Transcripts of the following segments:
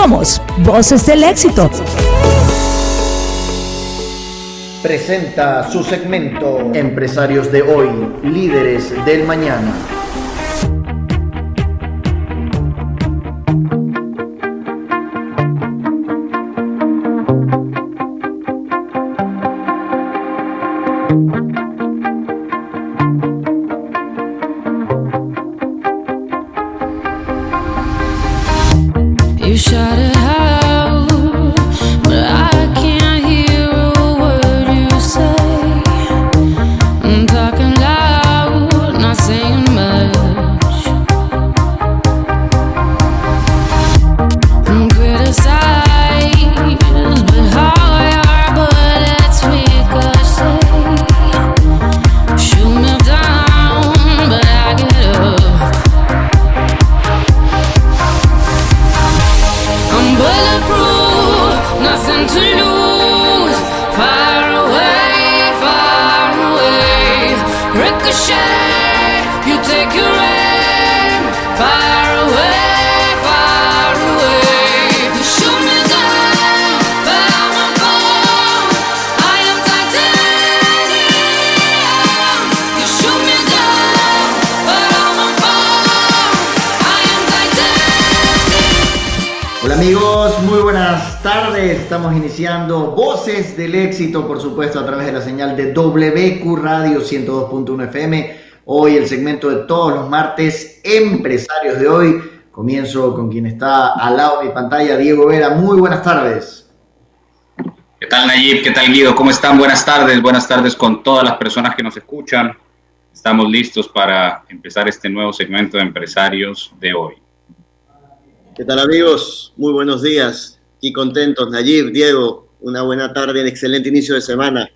Somos Voces del Éxito. Presenta su segmento Empresarios de hoy, líderes del mañana. Martes, empresarios de hoy. Comienzo con quien está al lado de mi pantalla, Diego Vera. Muy buenas tardes. ¿Qué tal, Nayib? ¿Qué tal, Guido? ¿Cómo están? Buenas tardes. Buenas tardes con todas las personas que nos escuchan. Estamos listos para empezar este nuevo segmento de empresarios de hoy. ¿Qué tal, amigos? Muy buenos días y contentos. Nayib, Diego, una buena tarde, un excelente inicio de semana.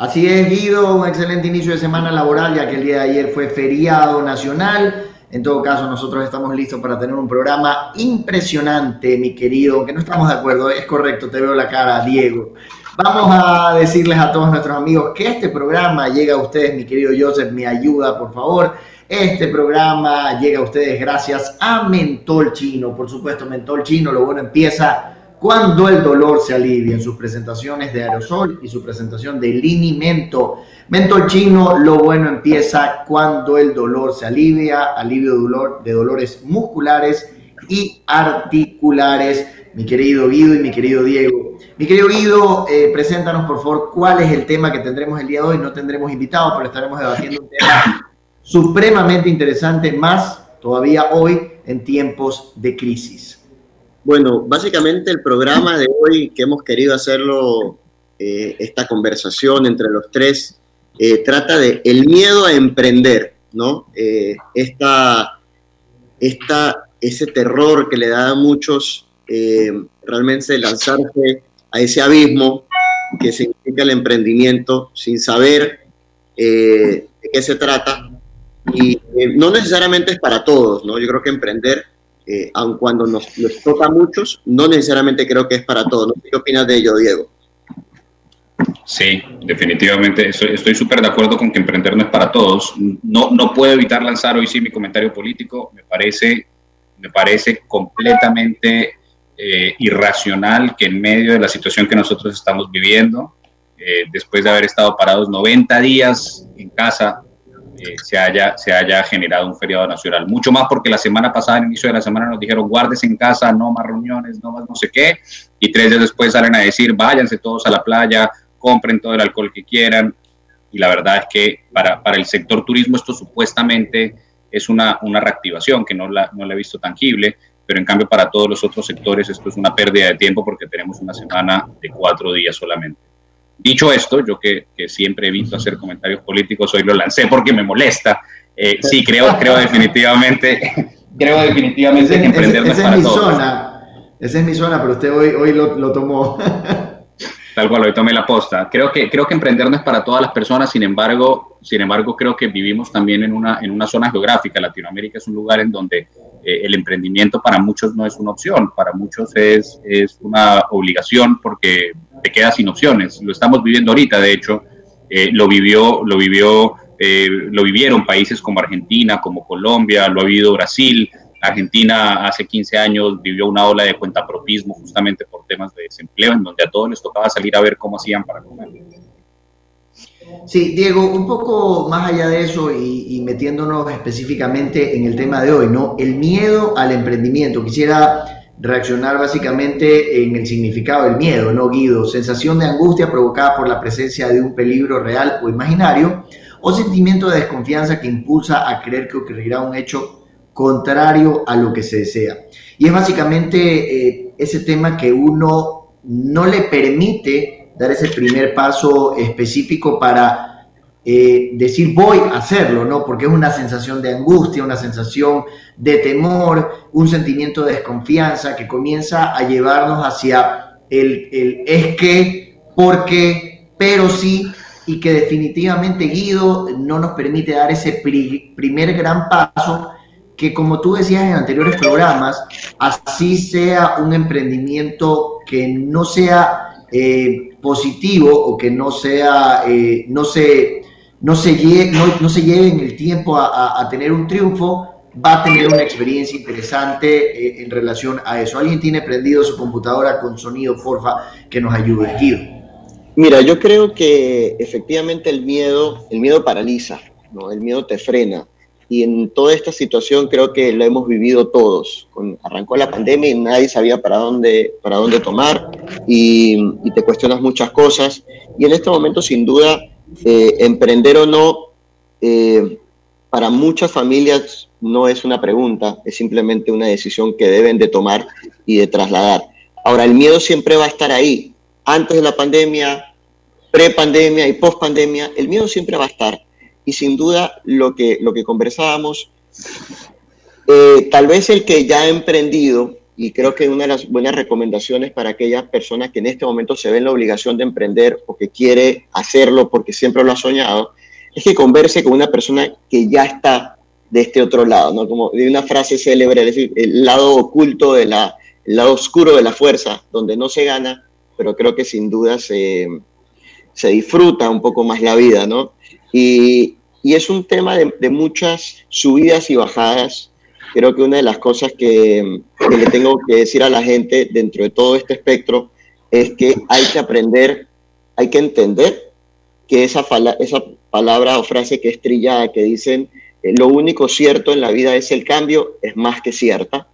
Así es, Guido, un excelente inicio de semana laboral, ya que el día de ayer fue feriado nacional. En todo caso, nosotros estamos listos para tener un programa impresionante, mi querido, que no estamos de acuerdo, es correcto, te veo la cara, Diego. Vamos a decirles a todos nuestros amigos que este programa llega a ustedes, mi querido Joseph, me ayuda, por favor. Este programa llega a ustedes gracias a Mentol Chino. Por supuesto, Mentol Chino, lo bueno empieza cuando el dolor se alivia en sus presentaciones de aerosol y su presentación de linimento. Mentol Chino, lo bueno empieza cuando el dolor se alivia, alivio de, dolor, de dolores musculares y articulares. Mi querido Guido y mi querido Diego. Mi querido Guido, eh, preséntanos por favor cuál es el tema que tendremos el día de hoy. No tendremos invitados, pero estaremos debatiendo un tema supremamente interesante, más todavía hoy en tiempos de crisis. Bueno, básicamente el programa de hoy que hemos querido hacerlo, eh, esta conversación entre los tres, eh, trata de el miedo a emprender, ¿no? Eh, esta, esta, ese terror que le da a muchos realmente lanzarse a ese abismo que significa el emprendimiento sin saber de qué se trata y eh, no necesariamente es para todos, ¿no? Yo creo que emprender, eh, aun cuando nos, toca a muchos, no necesariamente creo que es para todos. ¿Qué opinas de ello, Diego? Sí, definitivamente estoy súper de acuerdo con que emprender no es para todos. No, no puedo evitar lanzar hoy sí mi comentario político. Me parece, me parece completamente eh, irracional que en medio de la situación que nosotros estamos viviendo, eh, después de haber estado parados 90 días en casa, eh, se, haya, se haya generado un feriado nacional. Mucho más porque la semana pasada, al inicio de la semana, nos dijeron guardes en casa, no más reuniones, no más no sé qué, y tres días después salen a decir váyanse todos a la playa, compren todo el alcohol que quieran. Y la verdad es que para, para el sector turismo esto supuestamente es una, una reactivación que no la, no la he visto tangible, pero en cambio para todos los otros sectores esto es una pérdida de tiempo porque tenemos una semana de cuatro días solamente. Dicho esto, yo que, siempre evito hacer comentarios políticos, hoy lo lancé porque me molesta. Eh, sí, creo, creo definitivamente, creo definitivamente que emprender no es para mi Zona. Esa es mi zona, pero usted hoy, hoy lo, lo tomó. Tal cual, hoy tomé la posta. Creo que, creo que emprender no es para todas las personas, sin embargo, sin embargo, creo que vivimos también en una, en una zona geográfica. Latinoamérica es un lugar en donde eh, el emprendimiento para muchos no es una opción, para muchos es, es una obligación porque te quedas sin opciones. Lo estamos viviendo ahorita, de hecho, eh, lo vivió, lo vivió, eh, lo vivieron países como Argentina, como Colombia, lo ha vivido Brasil, Argentina hace 15 años vivió una ola de cuentapropismo justamente por temas de desempleo, en donde a todos les tocaba salir a ver cómo hacían para comer. Sí, Diego, un poco más allá de eso y, metiéndonos específicamente en el tema de hoy, ¿no? El miedo al emprendimiento. Quisiera reaccionar básicamente en el significado del miedo, ¿no, Guido? Sensación de angustia provocada por la presencia de un peligro real o imaginario, o sentimiento de desconfianza que impulsa a creer que ocurrirá un hecho contrario a lo que se desea. Y es básicamente eh, ese tema que uno no le permite dar ese primer paso específico para eh, decir voy a hacerlo, ¿no? Porque es una sensación de angustia, una sensación de temor, un sentimiento de desconfianza que comienza a llevarnos hacia el, el es que, porque, pero sí, y que definitivamente Guido no nos permite dar ese primer gran paso que como tú decías en anteriores programas, así sea un emprendimiento que no sea eh, positivo o que no sea, eh, no, se, no, se lleve, no, se lleve en el tiempo a, tener un triunfo, va a tener una experiencia interesante eh, en relación a eso. ¿Alguien tiene prendido su computadora con sonido, porfa, que nos ayude? Guido. Mira, yo creo que efectivamente el miedo, el miedo paraliza, ¿no? El miedo te frena y en toda esta situación creo que lo hemos vivido todos. Con, arrancó la pandemia y nadie sabía para dónde, para dónde tomar y, te cuestionas muchas cosas. Y en este momento, sin duda, eh, emprender o no, eh, para muchas familias no es una pregunta, es simplemente una decisión que deben de tomar y de trasladar. Ahora, el miedo siempre va a estar ahí. Antes de la pandemia, pre-pandemia y post-pandemia, el miedo siempre va a estar y sin duda lo que, lo que conversábamos, eh, tal vez el que ya ha emprendido, y creo que una de las buenas recomendaciones para aquellas personas que en este momento se ven la obligación de emprender o que quiere hacerlo porque siempre lo ha soñado, es que converse con una persona que ya está de este otro lado, ¿no? Como de una frase célebre, es decir, el lado oculto de la, el lado oscuro de la fuerza, donde no se gana, pero creo que sin duda se, se disfruta un poco más la vida, ¿no? Y, es un tema de, muchas subidas y bajadas. Creo que una de las cosas que, le tengo que decir a la gente dentro de todo este espectro es que hay que aprender, hay que entender que esa, esa palabra o frase que es trillada, que dicen eh, lo único cierto en la vida es el cambio, es más que cierta.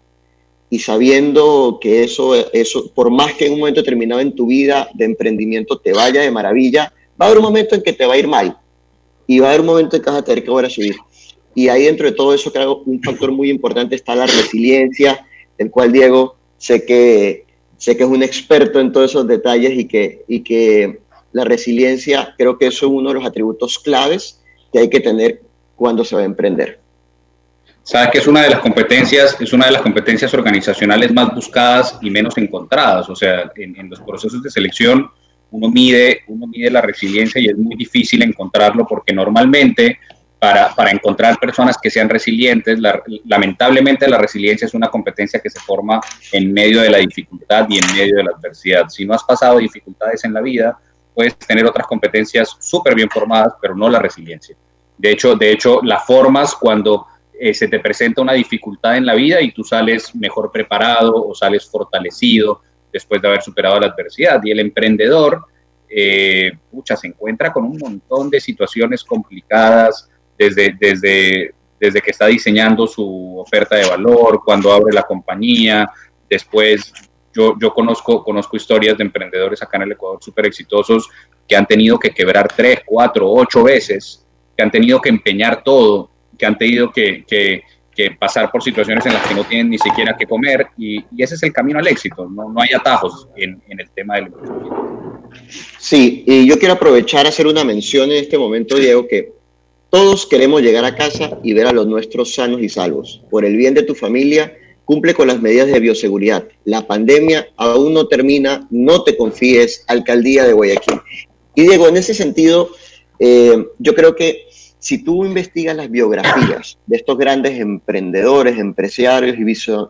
Y sabiendo que eso, eso, por más que en un momento determinado en tu vida de emprendimiento te vaya de maravilla, va a haber un momento en que te va a ir mal y va a haber un momento en que vas a tener que volver a subir. Y ahí dentro de todo eso, creo un factor muy importante está la resiliencia, el cual Diego sé que, sé que es un experto en todos esos detalles y que, y que la resiliencia creo que eso es uno de los atributos claves que hay que tener cuando se va a emprender. Sabes que es una de las competencias, es una de las competencias organizacionales más buscadas y menos encontradas. O sea, en, en los procesos de selección, uno mide, uno mide la resiliencia y es muy difícil encontrarlo porque normalmente para, para encontrar personas que sean resilientes, lamentablemente la resiliencia es una competencia que se forma en medio de la dificultad y en medio de la adversidad. Si no has pasado dificultades en la vida, puedes tener otras competencias súper bien formadas, pero no la resiliencia. De hecho, de hecho la formas cuando eh, se te presenta una dificultad en la vida y tú sales mejor preparado o sales fortalecido después de haber superado la adversidad. Y el emprendedor, eh, se encuentra con un montón de situaciones complicadas desde, desde, desde que está diseñando su oferta de valor, cuando abre la compañía, después yo, yo, conozco, conozco historias de emprendedores acá en el Ecuador súper exitosos que han tenido que quebrar tres, cuatro, ocho veces, que han tenido que empeñar todo, que han tenido que, que, que pasar por situaciones en las que no tienen ni siquiera que comer y, ese es el camino al éxito, no, no hay atajos en, en, el tema del. Sí, y yo quiero aprovechar a hacer una mención en este momento, Diego, que todos queremos llegar a casa y ver a los nuestros sanos y salvos. Por el bien de tu familia, cumple con las medidas de bioseguridad. La pandemia aún no termina, no te confíes, alcaldía de Guayaquil. Y Diego, en ese sentido, eh, yo creo que si tú investigas las biografías de estos grandes emprendedores, empresarios y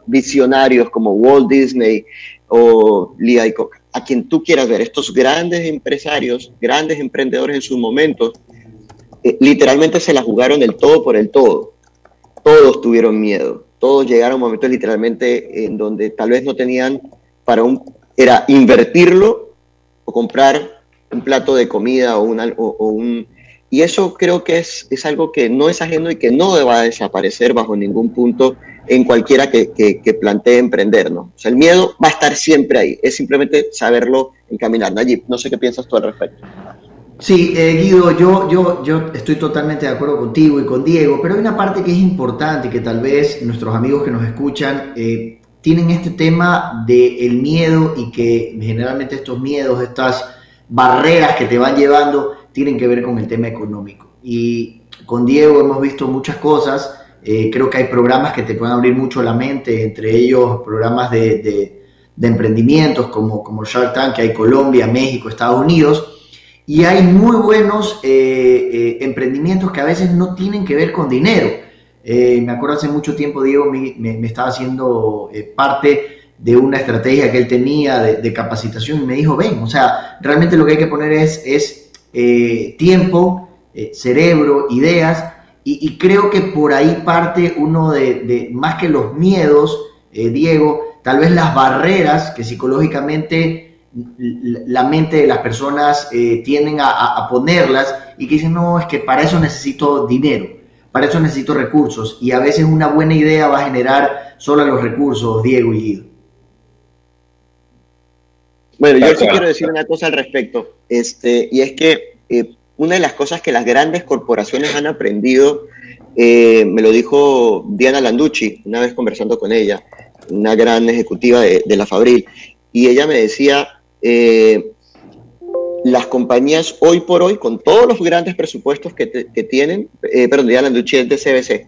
visionarios como Walt Disney o Lee Iacocca, a quien tú quieras ver, estos grandes empresarios, grandes emprendedores en sus momentos, eh, literalmente se la jugaron el todo por el todo. Todos tuvieron miedo, todos llegaron a un momento literalmente en donde tal vez no tenían para un, era invertirlo o comprar un plato de comida o, una, o, un... Y eso creo que es, es algo que no es ajeno y que no va a desaparecer bajo ningún punto en cualquiera que, que, plantee emprender, ¿no? O sea, el miedo va a estar siempre ahí, es simplemente saberlo encaminar. Nayib, no sé qué piensas tú al respecto. Sí, eh, Guido, yo, yo, yo estoy totalmente de acuerdo contigo y con Diego, pero hay una parte que es importante que tal vez nuestros amigos que nos escuchan eh, tienen este tema del miedo y que generalmente estos miedos, estas barreras que te van llevando, tienen que ver con el tema económico. Y con Diego hemos visto muchas cosas, eh, creo que hay programas que te pueden abrir mucho la mente, entre ellos programas de, emprendimientos como, como Shark Tank, que hay Colombia, México, Estados Unidos y hay muy buenos eh, eh, emprendimientos que a veces no tienen que ver con dinero. Me acuerdo hace mucho tiempo, Diego me, estaba haciendo parte de una estrategia que él tenía de, capacitación y me dijo, ven, o sea, realmente lo que hay que poner es tiempo, cerebro, ideas, y, creo que por ahí parte uno de, más que los miedos, Diego, tal vez las barreras que psicológicamente la mente de las personas eh, tienden a, ponerlas y que dicen, no, es que para eso necesito dinero, para eso necesito recursos. Y a veces una buena idea va a generar solo los recursos, Diego y Guido. Bueno, yo sí quiero decir una cosa al respecto, este, y es que eh, una de las cosas que las grandes corporaciones han aprendido, eh, me lo dijo Diana Landucci, una vez conversando con ella, una gran ejecutiva de, de la Fabril, y ella me decía, eh, las compañías hoy por hoy, con todos los grandes presupuestos que, tienen, eh, perdón, ya la de CBC.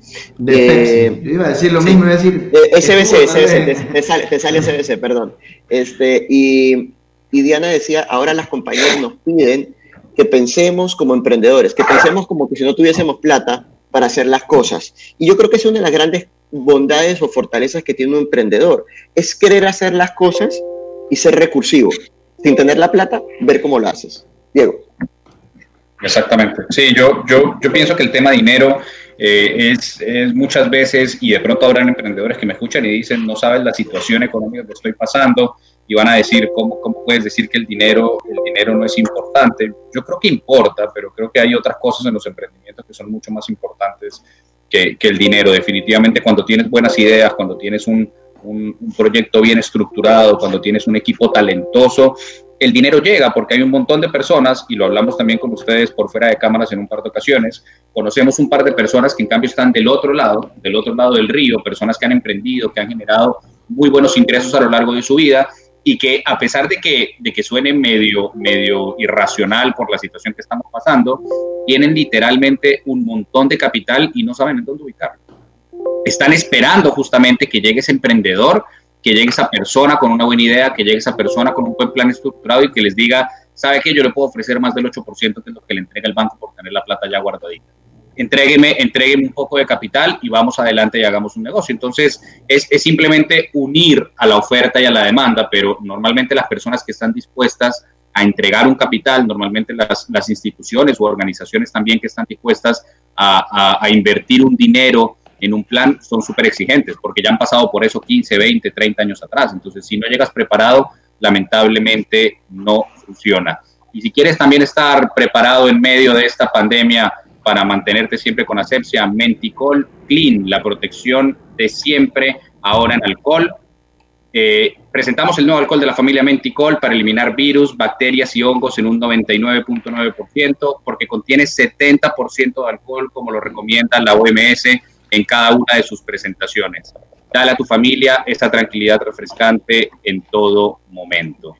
Eh, Yo iba a decir lo mismo, iba a decir... Eh, SBC, SBC, te, sale, te sale SBC, perdón. Este, y, y Diana decía, ahora las compañías nos piden que pensemos como emprendedores, que pensemos como que si no tuviésemos plata para hacer las cosas. Y yo creo que es una de las grandes bondades o fortalezas que tiene un emprendedor, es querer hacer las cosas y ser recursivo sin tener la plata, ver cómo lo haces. Diego. Exactamente. Sí, yo, yo, yo pienso que el tema dinero eh, es, es, muchas veces, y de pronto habrán emprendedores que me escuchan y dicen, no sabes la situación económica que estoy pasando, y van a decir, ¿cómo, cómo puedes decir que el dinero, el dinero no es importante? Yo creo que importa, pero creo que hay otras cosas en los emprendimientos que son mucho más importantes que, que el dinero. Definitivamente cuando tienes buenas ideas, cuando tienes un, un, proyecto bien estructurado, cuando tienes un equipo talentoso, el dinero llega porque hay un montón de personas, y lo hablamos también con ustedes por fuera de cámaras en un par de ocasiones, conocemos un par de personas que en cambio están del otro lado, del otro lado del río, personas que han emprendido, que han generado muy buenos ingresos a lo largo de su vida y que a pesar de que, de que suene medio, medio irracional por la situación que estamos pasando, tienen literalmente un montón de capital y no saben en dónde ubicarlo están esperando justamente que llegue ese emprendedor, que llegue esa persona con una buena idea, que llegue esa persona con un buen plan estructurado y que les diga, ¿sabe qué? Yo le puedo ofrecer más del 8% que es lo que le entrega el banco por tener la plata ya guardadita. Entrégueme, entrégueme un poco de capital y vamos adelante y hagamos un negocio. Entonces, es, simplemente unir a la oferta y a la demanda, pero normalmente las personas que están dispuestas a entregar un capital, normalmente las, las instituciones o organizaciones también que están dispuestas a, a, a invertir un dinero en un plan son súper exigentes porque ya han pasado por eso 15, 20, 30 años atrás. Entonces, si no llegas preparado, lamentablemente no funciona. Y si quieres también estar preparado en medio de esta pandemia para mantenerte siempre con asepsia, Menticol Clean, la protección de siempre ahora en alcohol. Eh, presentamos el nuevo alcohol de la familia Menticol para eliminar virus, bacterias y hongos en un 99.9% porque contiene 70% de alcohol como lo recomienda la OMS en cada una de sus presentaciones. Dale a tu familia esta tranquilidad refrescante en todo momento.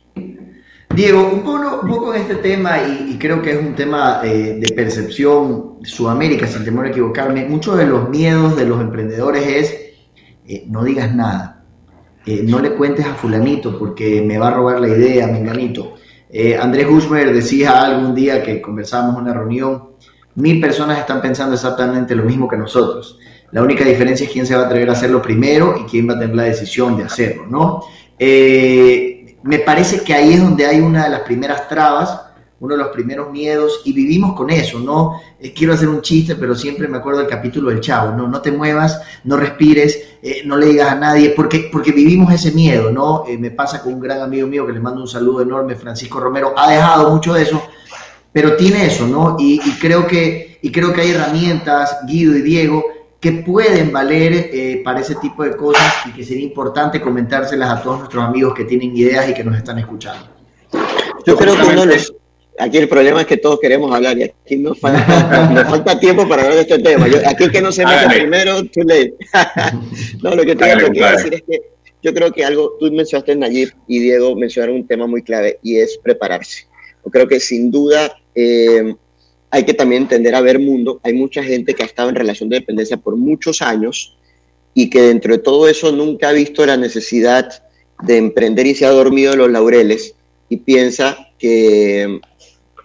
Diego, un poco, en este tema, y, creo que es un tema eh, de percepción Sudamérica, sin temor a equivocarme, muchos de los miedos de los emprendedores es eh, no digas nada, eh, no le cuentes a fulanito porque me va a robar la idea, menganito. Andrés Guzmer decía algún día que conversábamos en una reunión, mil personas están pensando exactamente lo mismo que nosotros. La única diferencia es quién se va a atrever a hacerlo primero y quién va a tener la decisión de hacerlo, ¿no? Me parece que ahí es donde hay una de las primeras trabas uno de los primeros miedos y vivimos con eso, ¿no? Eh, quiero hacer un chiste, pero siempre me acuerdo del capítulo del chavo, ¿no? No te muevas, no respires, eh, no le digas a nadie, porque, porque vivimos ese miedo, ¿no? Eh, me pasa con un gran amigo mío que le mando un saludo enorme, Francisco Romero, ha dejado mucho de eso, pero tiene eso, ¿no? Y, creo, que, y creo que hay herramientas, Guido y Diego, que pueden valer para ese tipo de cosas y que sería importante comentárselas a todos nuestros amigos que tienen ideas y que nos están escuchando. Yo creo que uno les, aquí el problema es que todos queremos hablar y aquí nos falta, nos falta tiempo para hablar de este tema. aquí el que no se mete primero, too late. no, lo que te quiero decir es que yo creo que algo, tú mencionaste Nayib y Diego mencionaron un tema muy clave y es prepararse. Yo creo que sin duda eh, hay que también entender a ver mundo. Hay mucha gente que ha estado en relación de dependencia por muchos años y que dentro de todo eso nunca ha visto la necesidad de emprender y se ha dormido en los laureles y piensa que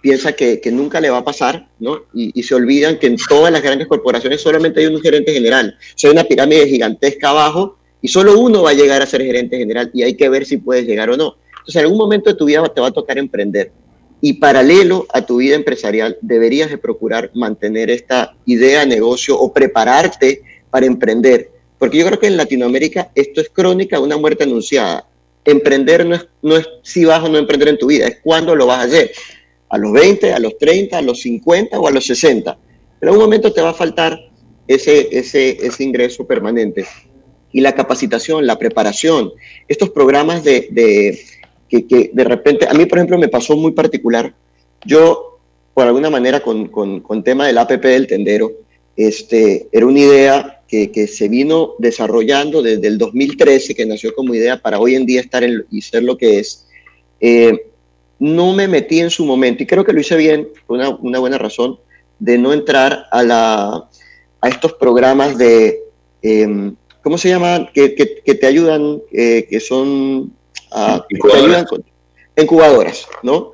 piensa que, nunca le va a pasar, ¿no? Y, se olvidan que en todas las grandes corporaciones solamente hay un gerente general. O una pirámide gigantesca abajo y solo uno va a llegar a ser gerente general y hay que ver si puedes llegar o no. Entonces, en algún momento de tu vida te va a tocar emprender. Y paralelo a tu vida empresarial, deberías de procurar mantener esta idea de negocio o prepararte para emprender. Porque yo creo que en Latinoamérica esto es crónica una muerte anunciada. Emprender no es, no es si vas o no emprender en tu vida, es cuándo lo vas a hacer a los 20, a los 30, a los 50 o a los 60. Pero en un momento te va a faltar ese, ese, ese ingreso permanente. Y la capacitación, la preparación, estos programas de que, que, de repente, a mí por ejemplo me pasó muy particular, yo por alguna manera con, con, con tema del APP del tendero, este, era una idea que, que, se vino desarrollando desde el 2013, que nació como idea para hoy en día estar en, y ser lo que es. Eh, no me metí en su momento, y creo que lo hice bien, una, una buena razón, de no entrar a, la, a estos programas de, em, ¿cómo se llaman? Que, que, te ayudan, eh, que son ah, incubadoras. incubadoras, ¿no?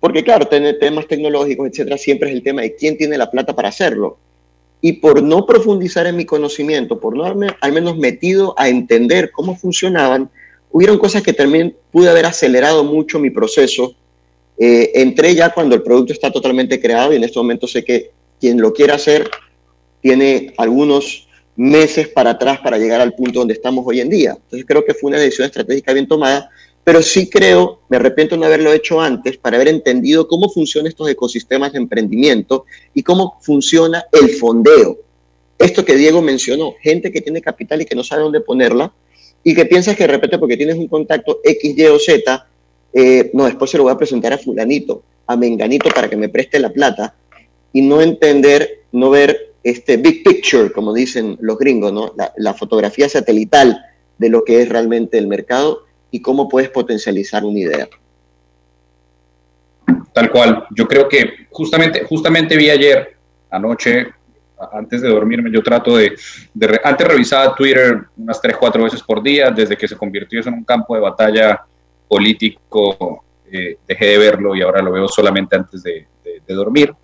Porque claro, tener temas tecnológicos, etcétera, siempre es el tema de quién tiene la plata para hacerlo. Y por no profundizar en mi conocimiento, por no haberme al menos metido a entender cómo funcionaban, hubieron cosas que también pude haber acelerado mucho mi proceso. Eh, entré ya cuando el producto está totalmente creado y en este momento sé que quien lo quiera hacer tiene algunos meses para atrás para llegar al punto donde estamos hoy en día. Entonces creo que fue una decisión estratégica bien tomada, pero sí creo, me arrepiento no haberlo hecho antes, para haber entendido cómo funcionan estos ecosistemas de emprendimiento y cómo funciona el fondeo. Esto que Diego mencionó, gente que tiene capital y que no sabe dónde ponerla, y que piensas que de repente porque tienes un contacto X, Y o Z, eh, no, después se lo voy a presentar a fulanito, a menganito para que me preste la plata y no entender, no ver este big picture, como dicen los gringos, ¿no? La, fotografía satelital de lo que es realmente el mercado y cómo puedes potencializar una idea. Tal cual. Yo creo que justamente, justamente vi ayer, anoche, antes de dormirme, yo trato de, antes revisaba Twitter unas 3, 4 veces por día, desde que se convirtió eso en un campo de batalla político, eh, dejé de verlo y ahora lo veo solamente antes de, dormir.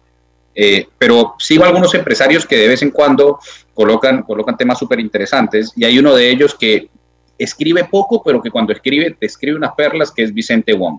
Eh, pero sigo algunos empresarios que de vez en cuando colocan, colocan temas súper interesantes y hay uno de ellos que escribe poco, pero que cuando escribe te escribe unas perlas, que es Vicente Wong.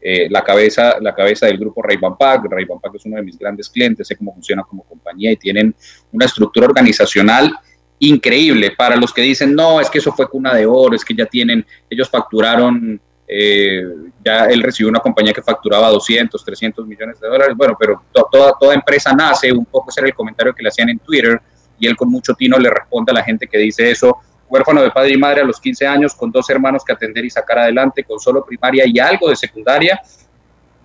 Eh, la, cabeza, la cabeza del grupo Ray Pack. Ray Pack es uno de mis grandes clientes, sé cómo funciona como compañía y tienen una estructura organizacional increíble. Para los que dicen, no, es que eso fue cuna de oro, es que ya tienen, ellos facturaron, eh, ya él recibió una compañía que facturaba 200, 300 millones de dólares. Bueno, pero toda, toda empresa nace, un poco ese era el comentario que le hacían en Twitter, y él con mucho tino le responde a la gente que dice eso, huérfano de padre y madre a los 15 años, con dos hermanos que atender y sacar adelante, con solo primaria y algo de secundaria,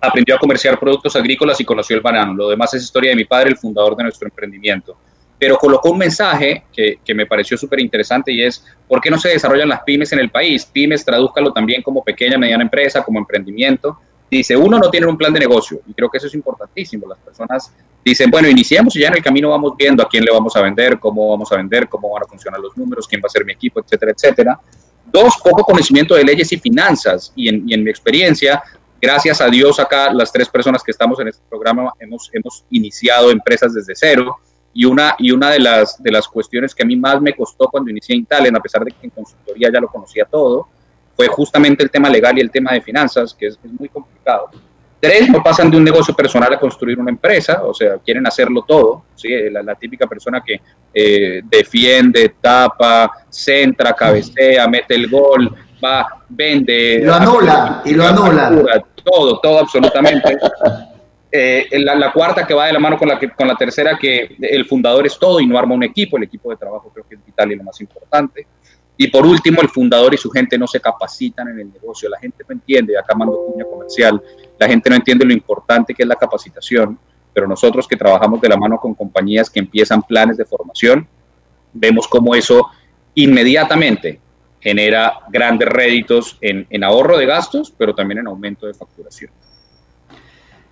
aprendió a comerciar productos agrícolas y conoció el banano. Lo demás es historia de mi padre, el fundador de nuestro emprendimiento. Pero colocó un mensaje que, que me pareció súper interesante y es, ¿por qué no se desarrollan las pymes en el país? Pymes, tradúzcalo también como pequeña, mediana empresa, como emprendimiento dice, uno no tiene un plan de negocio, y creo que eso es importantísimo. Las personas dicen, bueno, iniciemos y ya en el camino vamos viendo a quién le vamos a vender, cómo vamos a vender, cómo van a funcionar los números, quién va a ser mi equipo, etcétera, etcétera. Dos, poco conocimiento de leyes y finanzas, y en, mi experiencia, gracias a Dios acá, las tres personas que estamos en este programa hemos, hemos iniciado empresas desde cero, y una, y una de, las, de las cuestiones que a mí más me costó cuando inicié Intalen, a pesar de que en consultoría ya lo conocía todo, fue justamente el tema legal y el tema de finanzas, que es, muy complicado. Tres, no pasan de un negocio personal a construir una empresa, o sea, quieren hacerlo todo. ¿sí? La, típica persona que eh, defiende, tapa, centra, cabecea, mete el gol, va, vende. Lo anula, y lo anula. Todo, todo absolutamente. Eh, la, cuarta que va de la mano con la, con la tercera, que el fundador es todo y no arma un equipo, el equipo de trabajo creo que es vital y lo más importante. Y por último, el fundador y su gente no se capacitan en el negocio, la gente no entiende, acá mando cuña comercial, la gente no entiende lo importante que es la capacitación, pero nosotros que trabajamos de la mano con compañías que empiezan planes de formación, vemos cómo eso inmediatamente genera grandes réditos en, en ahorro de gastos, pero también en aumento de facturación.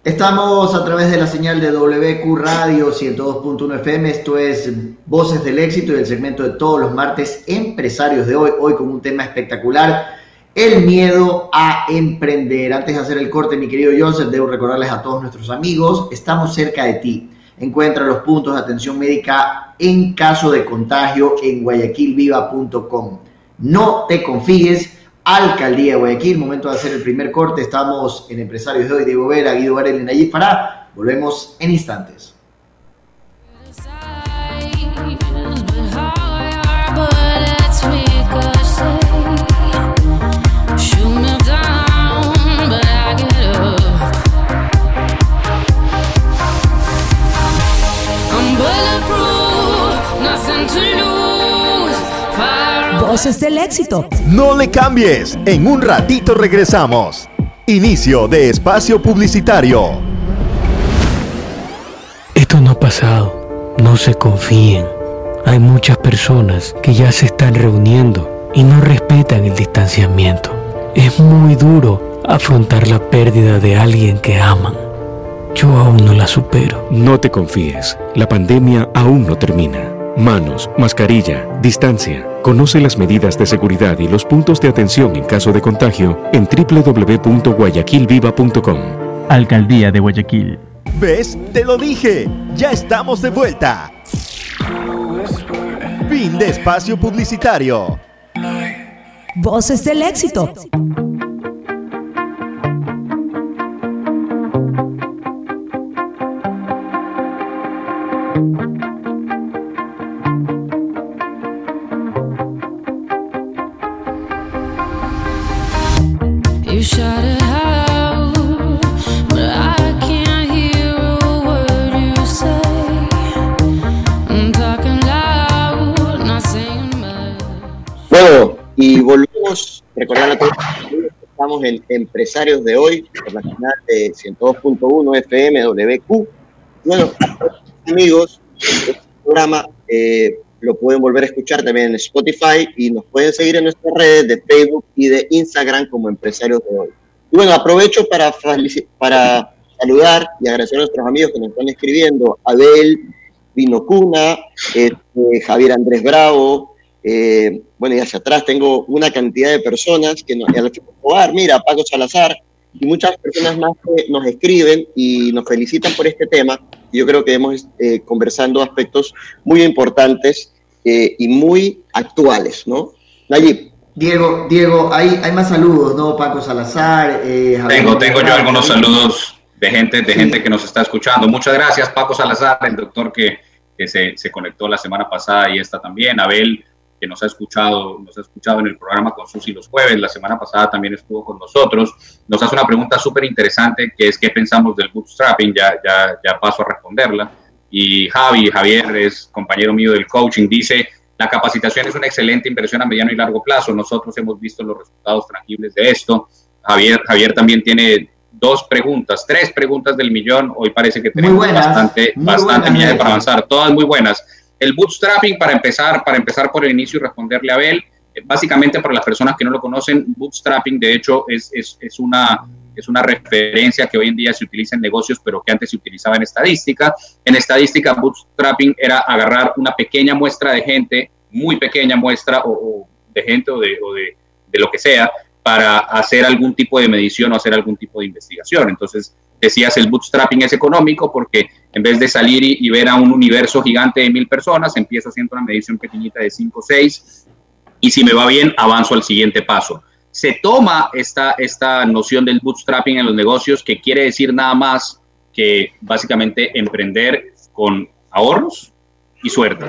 Estamos a través de la señal de WQ Radio 102.1 FM. Esto es Voces del Éxito y el segmento de todos los martes empresarios de hoy. Hoy con un tema espectacular, el miedo a emprender. Antes de hacer el corte, mi querido Joseph, debo recordarles a todos nuestros amigos, estamos cerca de ti. Encuentra los puntos de atención médica en caso de contagio en guayaquilviva.com. No te confíes Alcaldía de Guayaquil. Momento de hacer el primer corte. Estamos en Empresarios de hoy. Diego Vera, Guido Varela y Nayib. Volvemos en instantes. Voces del éxito. No le cambies. En un ratito regresamos. Inicio de espacio publicitario. Esto no ha pasado. No se confíen. Hay muchas personas que ya se están reuniendo y no respetan el distanciamiento. Es muy duro afrontar la pérdida de alguien que aman. Yo aún no la supero. No te confíes. La pandemia aún no termina. Manos, mascarilla, distancia. Conoce las medidas de seguridad y los puntos de atención en caso de contagio en www.guayaquilviva.com. Alcaldía de Guayaquil. ¿Ves? Te lo dije. Ya estamos de vuelta. Fin de espacio publicitario. Voces del éxito. Y volvemos, recordar a todos estamos en Empresarios de Hoy, por la canal de 102.1 FM WQ. Bueno, amigos, este programa eh, lo pueden volver a escuchar también en Spotify y nos pueden seguir en nuestras redes de Facebook y de Instagram como Empresarios de Hoy. Y bueno, aprovecho para, para saludar y agradecer a nuestros amigos que nos están escribiendo. Abel Vinocuna, este, Javier Andrés Bravo, eh, bueno, y hacia atrás tengo una cantidad de personas que nos, jugar, mira, Paco Salazar, y muchas personas más que nos escriben y nos felicitan por este tema. Yo creo que hemos eh, conversando aspectos muy importantes eh, y muy actuales, ¿no? Nayib. Diego, Diego, hay, hay más saludos, ¿no? Paco Salazar. Eh, tengo, tengo yo algunos saludos de gente, de gente que nos está escuchando. Muchas gracias, Paco Salazar, el doctor que, que se, se, conectó la semana pasada y esta también. Abel que nos ha escuchado, nos ha escuchado en el programa con Susi los jueves, la semana pasada también estuvo con nosotros, nos hace una pregunta súper interesante que es qué pensamos del bootstrapping, ya, ya, ya paso a responderla. Y Javi, Javier es compañero mío del coaching, dice, la capacitación es una excelente inversión a mediano y largo plazo, nosotros hemos visto los resultados tangibles de esto. Javier, Javier también tiene dos preguntas, tres preguntas del millón, hoy parece que tenemos bastante, bastante buenas, para avanzar, todas muy buenas. El bootstrapping, para empezar, para empezar por el inicio y responderle a Abel, eh, básicamente para las personas que no lo conocen, bootstrapping de hecho es, es, una, es una referencia que hoy en día se utiliza en negocios, pero que antes se utilizaba en estadística. En estadística, bootstrapping era agarrar una pequeña muestra de gente, muy pequeña muestra o, de gente o, de, o de, de lo que sea, para hacer algún tipo de medición o hacer algún tipo de investigación. Entonces, decías, el bootstrapping es económico porque en vez de salir y, ver a un universo gigante de mil personas, empiezo haciendo una medición pequeñita de 5 o 6 y si me va bien, avanzo al siguiente paso. se toma esta, esta noción del bootstrapping en los negocios, que quiere decir nada más que básicamente emprender con ahorros y suerte,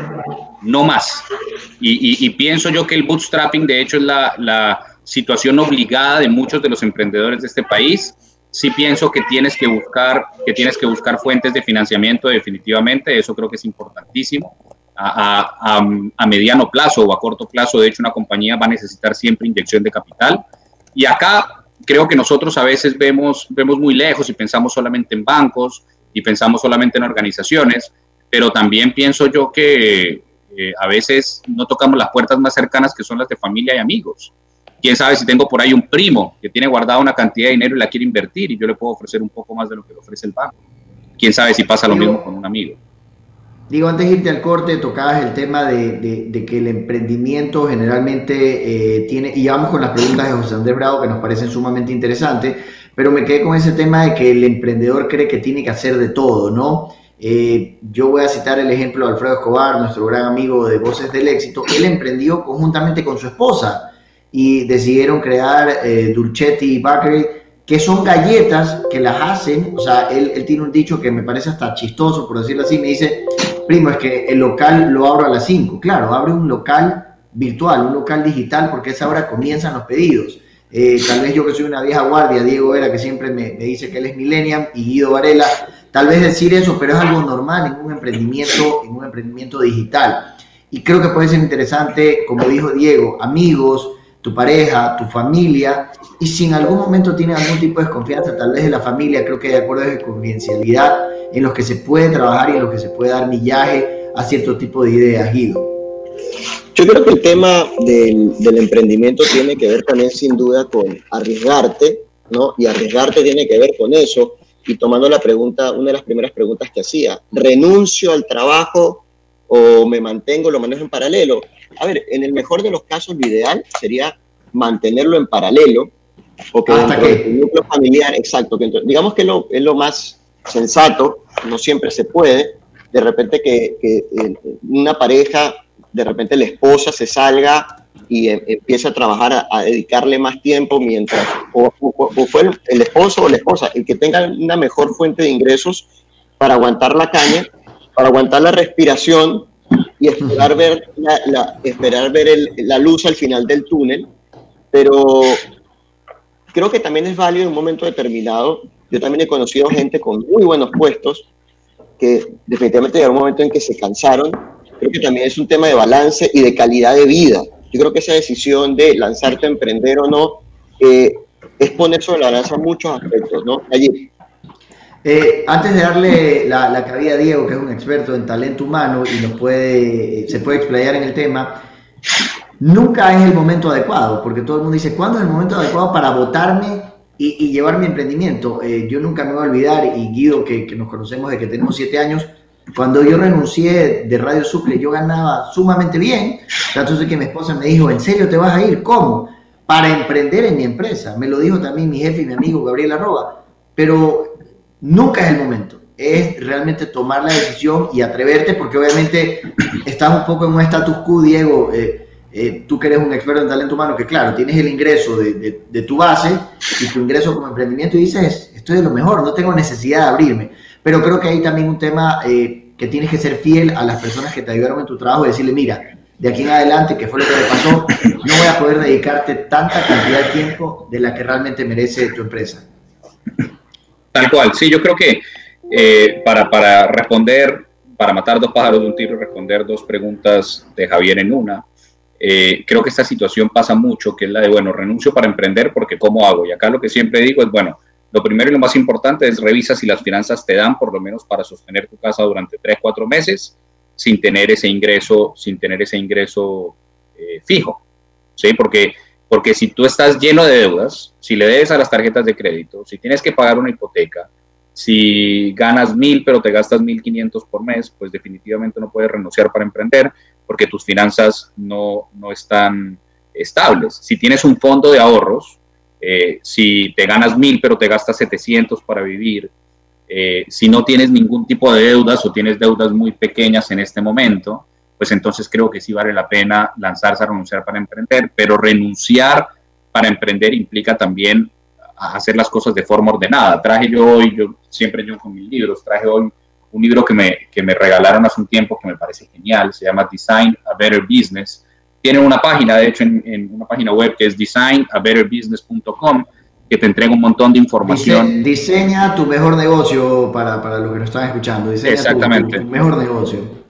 no más. Y, pienso yo que el bootstrapping, de hecho, es la, situación obligada de muchos de los emprendedores de este país. Sí pienso que tienes que buscar, que tienes que buscar fuentes de financiamiento definitivamente, eso creo que es importantísimo. A, a, a, mediano plazo o a corto plazo, de hecho, una compañía va a necesitar siempre inyección de capital. Y acá creo que nosotros a veces vemos, vemos muy lejos y pensamos solamente en bancos y pensamos solamente en organizaciones, pero también pienso yo que eh, a veces no tocamos las puertas más cercanas que son las de familia y amigos. Quién sabe si tengo por ahí un primo que tiene guardada una cantidad de dinero y la quiere invertir y yo le puedo ofrecer un poco más de lo que le ofrece el banco. Quién sabe si pasa lo mismo con un amigo. Digo, antes de irte al corte, tocabas el tema de, que el emprendimiento generalmente eh, tiene, y vamos con las preguntas de José Andrés Bravo que nos parecen sumamente interesantes, pero me quedé con ese tema de que el emprendedor cree que tiene que hacer de todo, ¿no? Eh, yo voy a citar el ejemplo de Alfredo Escobar, nuestro gran amigo de Voces del Éxito. Él emprendió conjuntamente con su esposa y decidieron crear eh, Dulcetti Bakery, que son galletas que las hacen. O sea, él, él, tiene un dicho que me parece hasta chistoso, por decirlo así. Me dice, primo, es que el local lo abro a las 5. Claro, abre un local virtual, un local digital, porque esa hora comienzan los pedidos. Eh, tal vez yo que soy una vieja guardia, Diego Vera, que siempre me, me dice que él es millennial, y Guido Varela Tal vez decir eso, pero es algo normal en un emprendimiento, en un emprendimiento digital. Y creo que puede ser interesante, como dijo Diego, amigos, tu pareja, tu familia, y si en algún momento tienen algún tipo de desconfianza, tal vez de la familia, creo que de acuerdo de confidencialidad, en los que se puede trabajar y en los que se puede dar millaje a cierto tipo de ideas, Guido. Yo creo que el tema del, del, emprendimiento tiene que ver también sin duda con arriesgarte, ¿no? Y arriesgarte tiene que ver con eso, y tomando la pregunta, una de las primeras preguntas que hacía, ¿renuncio al trabajo o me mantengo, lo manejo en paralelo? A ver, en el mejor de los casos, lo ideal sería mantenerlo en paralelo, o que dentro del núcleo familiar, exacto, que digamos que lo, es lo más sensato, no siempre se puede, de repente que, que eh, una pareja, de repente la esposa se salga y em, empieza a trabajar, a, dedicarle más tiempo mientras, o, fue el, esposo o la esposa, el que tenga una mejor fuente de ingresos para aguantar la caña, para aguantar la respiración y esperar ver, la, esperar ver la luz al final del túnel. Pero creo que también es válido en un momento determinado. Yo también he conocido gente con muy buenos puestos que definitivamente llegó un momento en que se cansaron. Creo que también es un tema de balance y de calidad de vida. Yo creo que esa decisión de lanzarte a emprender o no eh, es poner sobre la balanza muchos aspectos, ¿no? Allí. Eh, antes de darle la, cabida a Diego, que es un experto en talento humano y nos puede, se puede explayar en el tema, nunca es el momento adecuado, porque todo el mundo dice, ¿cuándo es el momento adecuado para votarme y, llevar mi emprendimimiento? Eh, yo nunca me voy a olvidar, y Guido, que, que nos conocemos de que tenemos siete años, cuando yo renuncié de Radio Sucre, yo ganaba sumamente bien. Tanto que mi esposa me dijo, ¿en serio te vas a ir? ¿Cómo? Para emprender en mi empresa. Me lo dijo también mi jefe y mi amigo Gabriel Arroba. Pero nunca es el momento. Es realmente tomar la decisión y atreverte, porque obviamente estás un poco en un status quo, Diego. Eh, eh, tú que eres un experto en talento humano, que claro, tienes el ingreso de, de, tu base y tu ingreso como emprendimiento y dices, estoy de lo mejor, no tengo necesidad de abrirme. Pero creo que hay también un tema eh, que tienes que ser fiel a las personas que te ayudaron en tu trabajo y decirle, mira, de aquí en adelante, que fue lo que me pasó, no voy a poder dedicarte tanta cantidad de tiempo de la que realmente merece tu empresa. Tal cual, sí, yo creo que eh, para, para responder, para matar dos pájaros de un tiro responder dos preguntas de Javier en una, eh, creo que esta situación pasa mucho, que es la de, bueno, renuncio para emprender porque ¿cómo hago? Y acá lo que siempre digo es, bueno, lo primero y lo más importante es revisa si las finanzas te dan por lo menos para sostener tu casa durante 3, 4 meses sin tener ese ingreso, sin tener ese ingreso eh, fijo. ¿sí? Porque, porque si tú estás lleno de deudas, si le debes a las tarjetas de crédito, si tienes que pagar una hipoteca, si ganas mil pero te gastas mil quinientos por mes, pues definitivamente no puedes renunciar para emprender porque tus finanzas no, no están estables. Si tienes un fondo de ahorros, eh, si te ganas mil pero te gastas 700 para vivir, eh, si no tienes ningún tipo de deudas o tienes deudas muy pequeñas en este momento, pues entonces creo que sí vale la pena lanzarse a renunciar para emprender, pero renunciar para emprender implica también hacer las cosas de forma ordenada. Traje yo hoy, yo siempre yo con mis libros, traje hoy un libro que me, que me regalaron hace un tiempo que me parece genial, se llama Design a Better Business. Tiene una página, de hecho, en, una página web que es designabetterbusiness.com, que te entrega un montón de información. diseña tu mejor negocio para, para los que nos están escuchando. Diseña Exactamente. tu mejor negocio.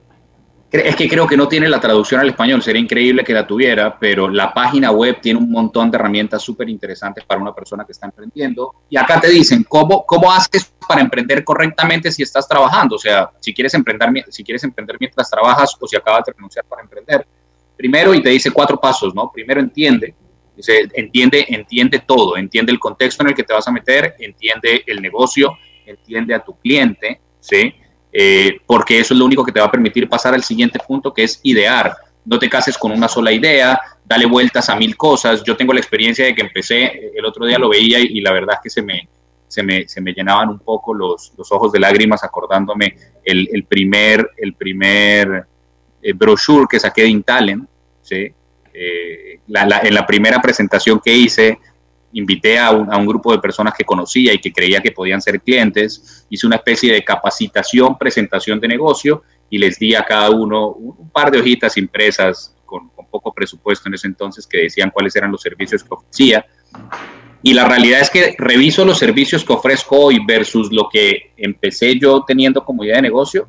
Es que creo que no tiene la traducción al español, sería increíble que la tuviera, pero la página web tiene un montón de herramientas súper interesantes para una persona que está emprendiendo. Y acá te dicen cómo, cómo haces para emprender correctamente si estás trabajando, o sea, si quieres, emprender, si quieres emprender mientras trabajas o si acabas de renunciar para emprender. Primero, y te dice cuatro pasos, ¿no? Primero entiende, entiende, entiende todo, entiende el contexto en el que te vas a meter, entiende el negocio, entiende a tu cliente, ¿sí? Eh, porque eso es lo único que te va a permitir pasar al siguiente punto, que es idear. No te cases con una sola idea, dale vueltas a mil cosas. Yo tengo la experiencia de que empecé, el otro día lo veía y, la verdad es que se me, se me, se me llenaban un poco los, los, ojos de lágrimas acordándome el, el primer, el primer eh, brochure que saqué de Intalent, ¿sí? Eh, en la primera presentación que hice, invité a un, grupo de personas que conocía y que creía que podían ser clientes, hice una especie de capacitación, presentación de negocio y les di a cada uno un, par de hojitas impresas con, poco presupuesto en ese entonces que decían cuáles eran los servicios que ofrecía. Y la realidad es que reviso los servicios que ofrezco hoy versus lo que empecé yo teniendo como idea de negocio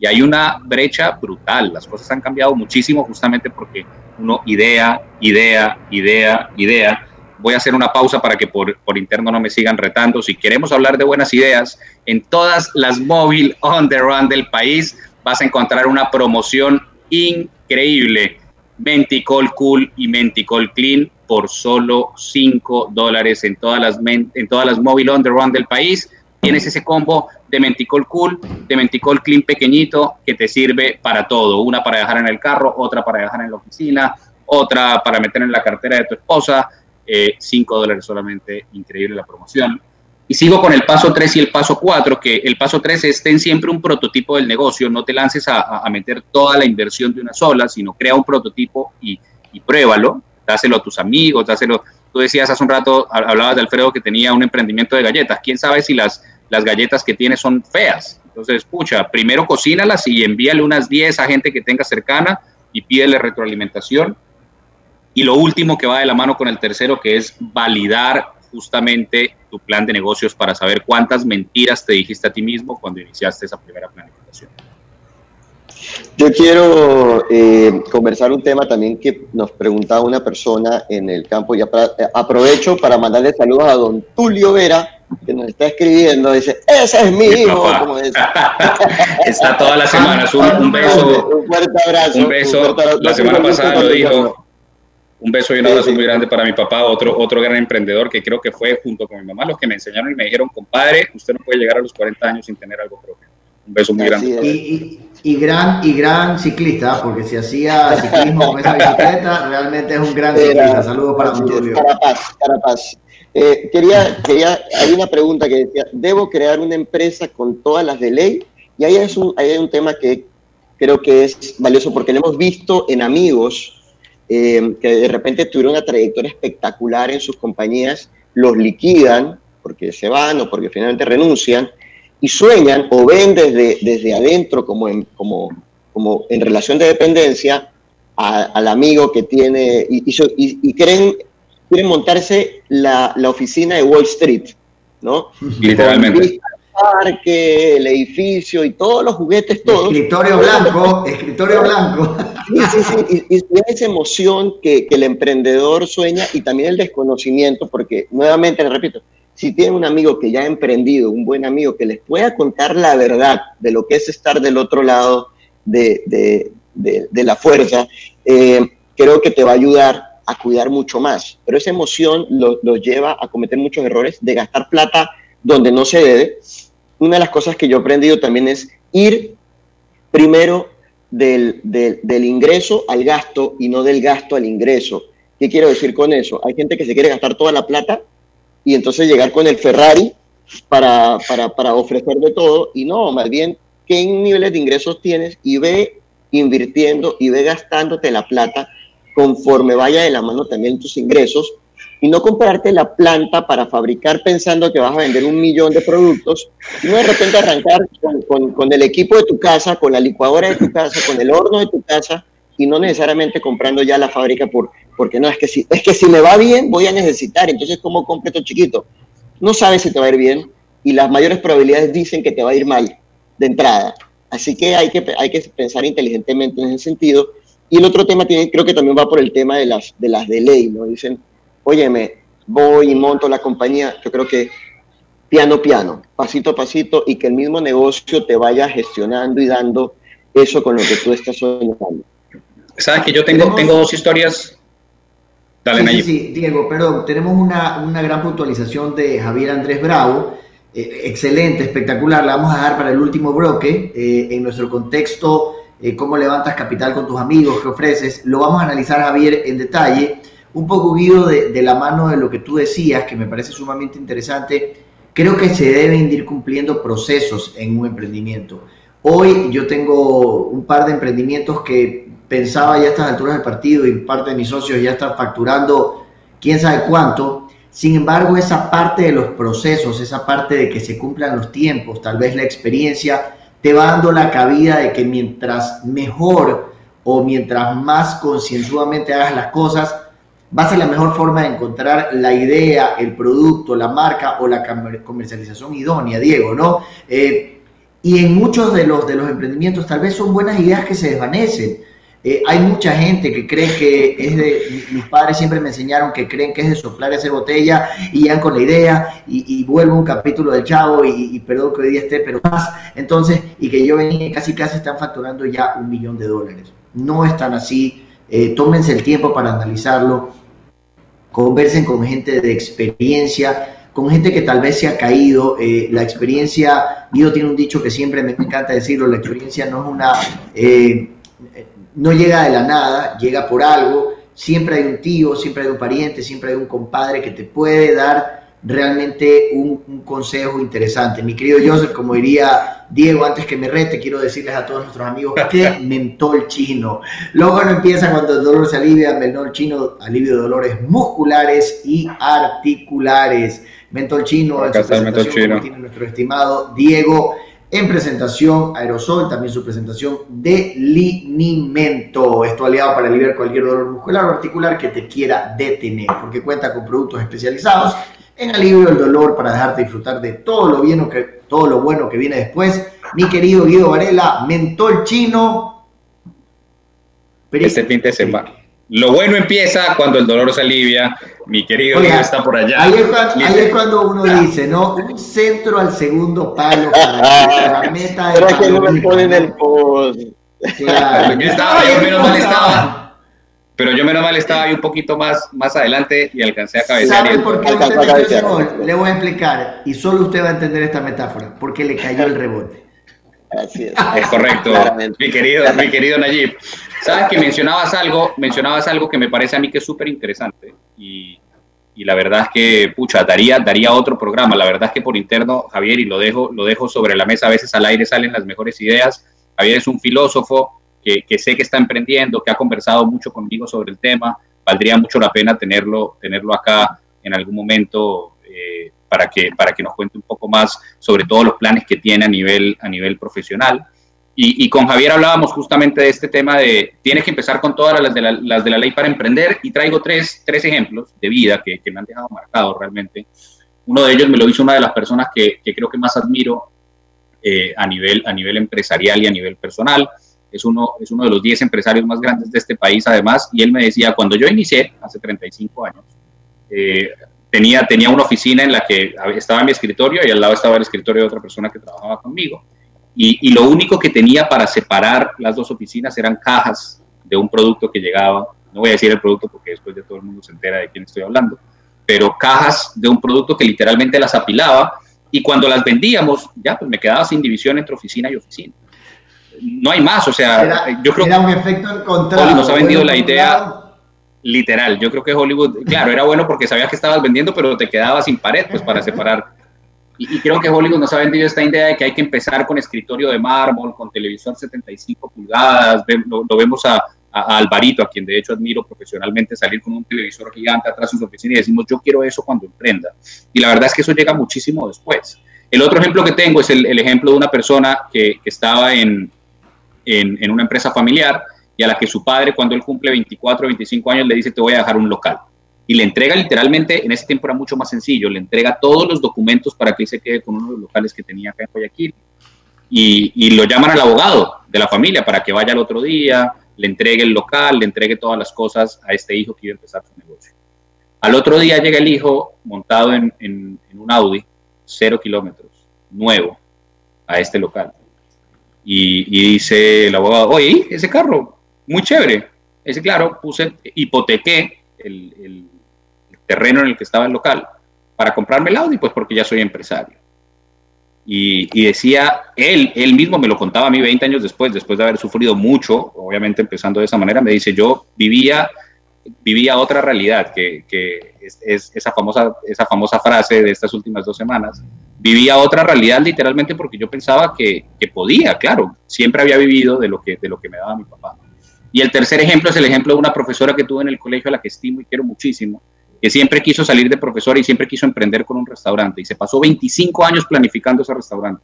y hay una brecha brutal. Las cosas han cambiado muchísimo justamente porque uno idea, idea, idea, idea voy a hacer una pausa para que por, interno no me sigan retando. Si queremos hablar de buenas ideas, en todas las móvil on the run del país vas a encontrar una promoción increíble. Menticol Cool y Menticol Clean por solo 5 dólares en todas las, en todas las móvil on the run del país. Tienes ese combo de Menticol Cool, de Menticol Clean pequeñito que te sirve para todo. Una para dejar en el carro, otra para dejar en la oficina, otra para meter en la cartera de tu esposa, 5 eh, dólares solamente, increíble la promoción. Y sigo con el paso 3 y el paso 4, que el paso 3 es ten siempre un prototipo del negocio, no te lances a, meter toda la inversión de una sola, sino crea un prototipo y, y, pruébalo, dáselo a tus amigos, dáselo. Tú decías hace un rato, hablabas de Alfredo que tenía un emprendimiento de galletas, quién sabe si las, las galletas que tiene son feas. Entonces, escucha, primero cocínalas y envíale unas 10 a gente que tenga cercana y pídele retroalimentación y lo último que va de la mano con el tercero, que es validar justamente tu plan de negocios para saber cuántas mentiras te dijiste a ti mismo cuando iniciaste esa primera planificación. Yo quiero eh, conversar un tema también que nos preguntaba una persona en el campo. Y eh, aprovecho para mandarle saludos a don Tulio Vera, que nos está escribiendo. Dice: Ese es mi, hijo. está toda la semana. Un, un beso. Un fuerte abrazo. Un beso. La semana pasada lo dijo un beso y un abrazo muy grande para mi papá, otro, otro gran emprendedor que creo que fue junto con mi mamá los que me enseñaron y me dijeron, compadre, usted no puede llegar a los 40 años sin tener algo propio. Un beso muy grande. Y, gran, y gran ciclista, porque si hacía ciclismo con esa bicicleta, realmente es un gran ciclista. Saludos para Antonio. Para paz, para paz. Eh, quería, quería, hay una pregunta que decía, ¿debo crear una empresa con todas las de ley? Y ahí, es un, ahí hay un tema que creo que es valioso porque lo hemos visto en amigos eh, que de repente tuvieron una trayectoria espectacular en sus compañías, los liquidan porque se van o porque finalmente renuncian y sueñan o ven desde, desde adentro como en, como, como en relación de dependencia al amigo que tiene y, y, quieren, quieren montarse la, la, oficina de Wall Street, ¿no? Literalmente parque, el edificio y todos los juguetes, todos. Escritorio blanco, escritorio blanco. Sí, sí, sí, y, esa emoción que, el emprendedor sueña y también el desconocimiento, porque nuevamente, le repito, si tienen un amigo que ya ha emprendido, un buen amigo que les pueda contar la verdad de lo que es estar del otro lado de, la fuerza, eh, creo que te va a ayudar a cuidar mucho más. Pero esa emoción los lleva a cometer muchos errores de gastar plata donde no se debe una de las cosas que yo he aprendido también es ir primero del, ingreso al gasto y no del gasto al ingreso. ¿Qué quiero decir con eso? Hay gente que se quiere gastar toda la plata y entonces llegar con el Ferrari para, para, ofrecer de todo y no, más bien qué niveles de ingresos tienes y ve invirtiendo y ve gastándote la plata conforme vaya de la mano también tus ingresos y no comprarte la planta para fabricar pensando que vas a vender un millón de productos, sino de repente arrancar con, con, el equipo de tu casa, con la licuadora de tu casa, con el horno de tu casa y no necesariamente comprando ya la fábrica por, porque no, es que, si, es que si me va bien voy a necesitar, entonces ¿cómo compro esto chiquito? No sabes si te va a ir bien y las mayores probabilidades dicen que te va a ir mal de entrada. Así que hay que, hay que pensar inteligentemente en ese sentido. Y el otro tema tiene, creo que también va por el tema de las de, las de ley, ¿no? Dicen, óyeme, voy y monto la compañía, yo creo que piano piano, pasito a pasito, y que el mismo negocio te vaya gestionando y dando eso con lo que tú estás soñando. Sabes que yo tengo, tengo dos historias. Dale, sí, sí, Diego, perdón, tenemos una, una, gran puntualización de Javier Andrés Bravo. Eh, excelente, espectacular. La vamos a dejar para el último bloque. Eh, en nuestro contexto, eh, cómo levantas capital con tus amigos, qué ofreces. Lo vamos a analizar, Javier, en detalle un poco guido de, la mano de lo que tú decías, que me parece sumamente interesante, creo que se deben ir cumpliendo procesos en un emprendimiento. Hoy yo tengo un par de emprendimientos que pensaba ya a estas alturas del partido y parte de mis socios ya están facturando quién sabe cuánto. Sin embargo, esa parte de los procesos, esa parte de que se cumplan los tiempos, tal vez la experiencia, te va dando la cabida de que mientras mejor o mientras más concienzudamente hagas las cosas, va a ser la mejor forma de encontrar la idea, el producto, la marca o la comercialización idónea, Diego, ¿no? Eh, y en muchos de los, de los emprendimientos tal vez son buenas ideas que se desvanecen. Eh, hay mucha gente que cree que es de, mis padres siempre me enseñaron que creen que es de soplar esa botella y ya con la idea y, y vuelvo un capítulo del chavo y, perdón que hoy día esté, pero más, entonces, y que yo venía casi casi están facturando ya un millón de dólares. No es tan así, eh, tómense el tiempo para analizarlo, conversen con gente de experiencia, con gente que tal vez se ha caído. Eh, la experiencia, Guido tiene un dicho que siempre me encanta decirlo, la experiencia no es una, eh, no llega de la nada, llega por algo. Siempre hay un tío, siempre hay un pariente, siempre hay un compadre que te puede dar realmente un, consejo interesante. Mi querido Joseph, como diría Diego, antes que me rete, quiero decirles a todos nuestros amigos que mentol chino. Luego no empieza cuando el dolor se alivia, mentol chino, alivio de dolores musculares y articulares. Mentol chino, en su presentación, tiene nuestro estimado Diego, en presentación aerosol, también su presentación de linimento. Esto aliado para aliviar cualquier dolor muscular o articular que te quiera detener, porque cuenta con productos especializados en alivio del dolor para dejarte disfrutar de todo lo, bien que, todo lo bueno que viene después. Mi querido Guido Varela, mentor chino. este fin de semana. Lo bueno empieza cuando el dolor se alivia. Mi querido Guido está por allá. Ahí es, cuando, uno dice, ¿no? Un centro al segundo palo para la meta. Pero es que no me ponen el post. Claro. Yo estaba, yo menos mal estaba pero yo menos mal estaba ahí un poquito más, más adelante y alcancé a cabecear. ¿Sabe por qué usted metió ese gol? Le voy a explicar y solo usted va a entender esta metáfora, porque le cayó el rebote. Así es. Es correcto, mi querido, mi querido Nayib. Sabes que mencionabas algo, mencionabas algo que me parece a mí que es súper interesante y, y, la verdad es que, pucha, daría, daría otro programa. La verdad es que por interno, Javier, y lo dejo, lo dejo sobre la mesa, a veces al aire salen las mejores ideas. Javier es un filósofo, que, sé que está emprendiendo, que ha conversado mucho conmigo sobre el tema. Valdría mucho la pena tenerlo, tenerlo acá en algún momento eh, para, que, para que nos cuente un poco más sobre todos los planes que tiene a nivel, a nivel profesional. Y, con Javier hablábamos justamente de este tema de tienes que empezar con todas las de la, las de la ley para emprender y traigo tres, tres ejemplos de vida que, que, me han dejado marcado realmente. Uno de ellos me lo hizo una de las personas que, que creo que más admiro eh, a, nivel, a nivel empresarial y a nivel personal es uno, es uno de los 10 empresarios más grandes de este país además, y él me decía, cuando yo inicié, hace 35 años, eh, tenía, tenía una oficina en la que estaba mi escritorio y al lado estaba el escritorio de otra persona que trabajaba conmigo, y, lo único que tenía para separar las dos oficinas eran cajas de un producto que llegaba, no voy a decir el producto porque después ya todo el mundo se entera de quién estoy hablando, pero cajas de un producto que literalmente las apilaba y cuando las vendíamos, ya pues me quedaba sin división entre oficina y oficina no hay más, o sea, yo creo era un efecto encontrado. Hollywood nos ha vendido la idea literal. Yo creo que Hollywood, claro, era bueno porque sabías que estabas vendiendo, pero te quedabas sin pared, pues para separar. Y, creo que Hollywood nos ha vendido esta idea de que hay que empezar con escritorio de mármol, con televisión 75 pulgadas, lo, vemos a, a, Alvarito, a quien de hecho admiro profesionalmente, salir con un televisor gigante atrás en su oficina y decimos, yo quiero eso cuando emprenda. Y la verdad es que eso llega muchísimo después. El otro ejemplo que tengo es el, ejemplo de una persona que, estaba en, en, en, una empresa familiar y a la que su padre, cuando él cumple 24 o 25 años, le dice, te voy a dejar un local. Y le entrega literalmente, en ese tiempo era mucho más sencillo, le entrega todos los documentos para que él se quede con uno de los locales que tenía acá en Guayaquil. Y, y lo llaman al abogado de la familia para que vaya al otro día, le entregue el local, le entregue todas las cosas a este hijo que iba a empezar su negocio. Al otro día llega el hijo montado en, en, un Audi, cero kilómetros, nuevo, a este local. Y, y, dice el abogado, oye, ese carro, muy chévere. Ese, claro, puse, hipotequé el, el, terreno en el que estaba el local para comprarme el Audi, pues porque ya soy empresario. Y, decía, él, él mismo me lo contaba a mí 20 años después, después de haber sufrido mucho, obviamente empezando de esa manera, me dice, yo vivía, vivía otra realidad, que, que es, esa, famosa, esa famosa frase de estas últimas dos semanas, vivía otra realidad literalmente porque yo pensaba que, que, podía, claro, siempre había vivido de lo, que, de lo que me daba mi papá. Y el tercer ejemplo es el ejemplo de una profesora que tuve en el colegio a la que estimo y quiero muchísimo, que siempre quiso salir de profesora y siempre quiso emprender con un restaurante y se pasó 25 años planificando ese restaurante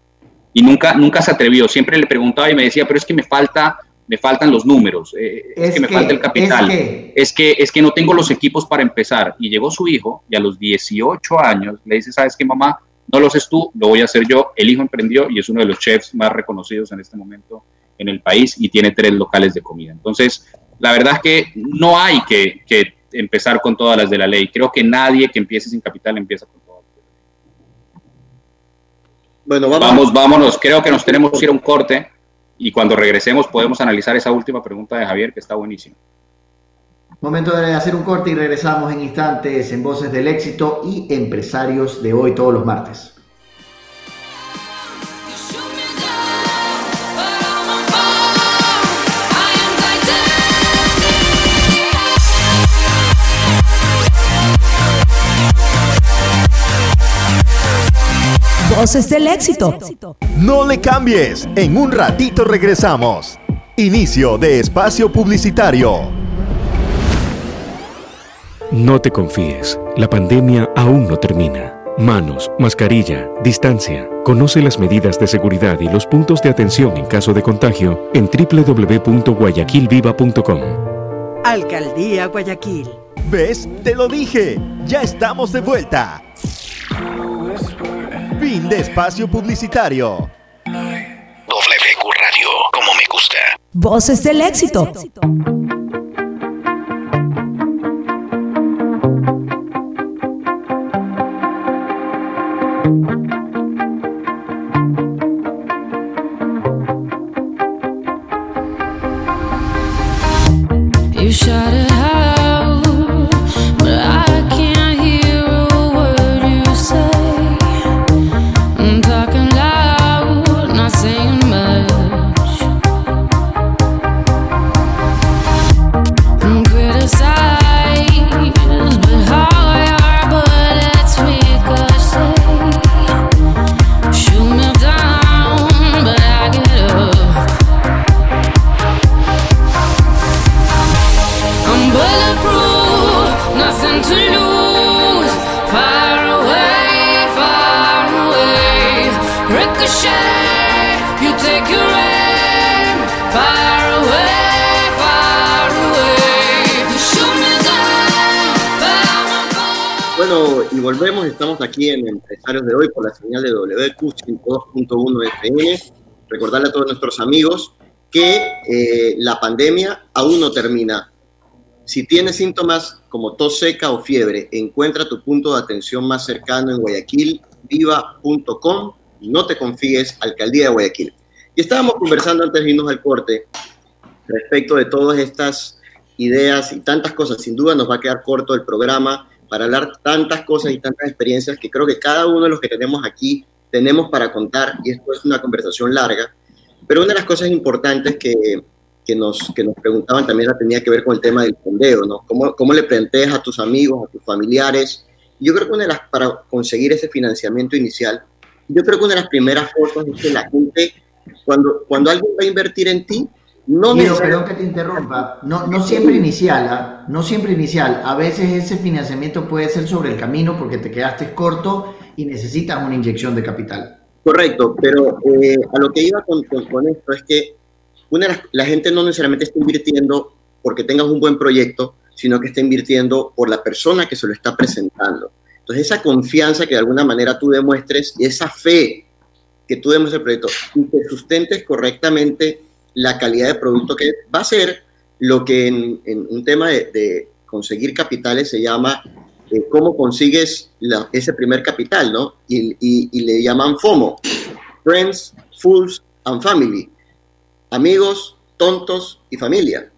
y nunca, nunca se atrevió. Siempre le preguntaba y me decía, pero es que me falta, me faltan los números, eh, es, que me falta el capital, es que... es que, no tengo los equipos para empezar. Y llegó su hijo y a los 18 años le dice, ¿sabes qué, mamá? No lo haces tú, lo voy a hacer yo. El hijo emprendió y es uno de los chefs más reconocidos en este momento en el país y tiene tres locales de comida. Entonces, la verdad es que no hay que, que empezar con todas las de la ley. Creo que nadie que empiece sin capital empieza con todas Bueno, vamos. vamos, vámonos. Creo que nos tenemos que ir a un corte y cuando regresemos podemos analizar esa última pregunta de Javier que está buenísima. Momento de hacer un corte y regresamos en instantes en Voces del Éxito y Empresarios de hoy todos los martes. Voces del éxito. No le cambies. En un ratito regresamos. Inicio de espacio publicitario. No te confíes. La pandemia aún no termina. Manos, mascarilla, distancia. Conoce las medidas de seguridad y los puntos de atención en caso de contagio en www.guayaquilviva.com. Alcaldía Guayaquil. ¿Ves? Te lo dije. Ya estamos de vuelta. Fin de espacio publicitario. WQ Radio, como me gusta. Voces del éxito. volvemos, en Empresarios de hoy por la señal de WQ 2.1 FM. Recordarle a todos nuestros amigos que eh, la pandemia aún no termina. Si tienes síntomas como tos seca o fiebre, encuentra tu punto de atención más cercano en Guayaquil, viva.com. No te confíes, Alcaldía de Guayaquil. Y estábamos conversando antes de irnos al corte respecto de todas estas ideas y tantas cosas. Sin duda nos va a quedar corto el programa para hablar tantas cosas y tantas experiencias que creo que cada uno de los que tenemos aquí tenemos para contar y esto es una conversación larga. Pero una de las cosas importantes que, que, nos, que nos preguntaban también la tenía que ver con el tema del fondeo, ¿no? ¿Cómo, cómo le planteas a tus amigos, a tus familiares? Yo creo que una de las, para conseguir ese financiamiento inicial, yo creo que una de las primeras cosas es que la gente, cuando, cuando alguien va a invertir en ti, No Guido, perdón que te interrumpa, no, no siempre inicial, ¿ah? no siempre inicial, a veces ese financiamiento puede ser sobre el camino porque te quedaste corto y necesitas una inyección de capital. Correcto, pero eh, a lo que iba con, con- con esto es que una, la gente no necesariamente está invirtiendo porque tengas un buen proyecto, sino que está invirtiendo por la persona que se lo está presentando. Entonces, esa confianza que de alguna manera tú demuestres y esa fe que tú demuestres el proyecto y que sustentes correctamente la calidad de producto que va a ser lo que en, un tema de, conseguir capitales se llama eh, cómo consigues la- ese primer capital, ¿no? Y, le llaman FOMO, Friends, Fools and Family, amigos, tontos y familia.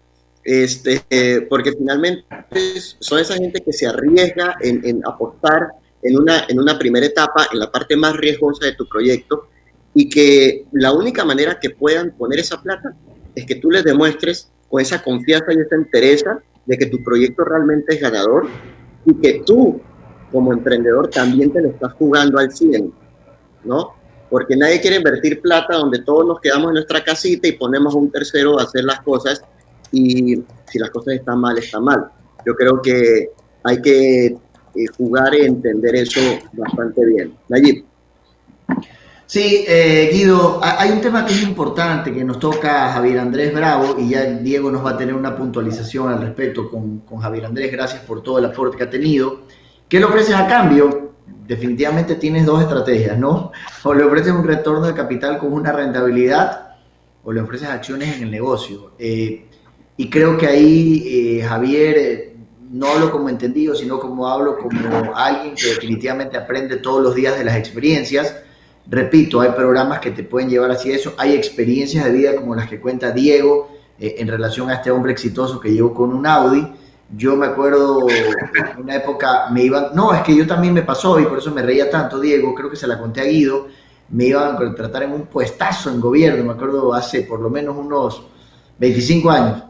Este, porque finalmente son esa gente que se arriesga en, en apostar en una, en una primera etapa, en la parte más riesgosa de tu proyecto, y que la única manera que puedan poner esa plata es que tú les demuestres con esa confianza y esa entereza de que tu proyecto realmente es ganador y que tú, como emprendedor, también te lo estás jugando al 100, ¿no? Porque nadie quiere invertir plata donde todos nos quedamos en nuestra casita y ponemos a un tercero a hacer las cosas y si las cosas están mal, está mal. Yo creo que hay que eh, jugar y entender eso bastante bien. Nayib. Sí, eh, Guido, ha- hay un tema que es importante que nos toca a Javier Andrés Bravo y ya Diego nos va a tener una puntualización al respecto con, con Javier Andrés. Gracias por todo el aporte que ha tenido. ¿Qué le ofreces a cambio? Definitivamente tienes dos estrategias, ¿no? O le ofreces un retorno de capital con una rentabilidad o le ofreces acciones en el negocio. Eh, y creo que ahí, eh, Javier, eh, no hablo como entendido, sino como hablo como alguien que definitivamente aprende todos los días de las experiencias. Repito, hay programas que te pueden llevar hacia eso, hay experiencias de vida como las que cuenta Diego eh, en relación a este hombre exitoso que llegó con un Audi. Yo me acuerdo en una época me iban, no, es que yo también me pasó y por eso me reía tanto, Diego, creo que se la conté a Guido, me iban a contratar en un puestazo en gobierno, me acuerdo hace por lo menos unos 25 años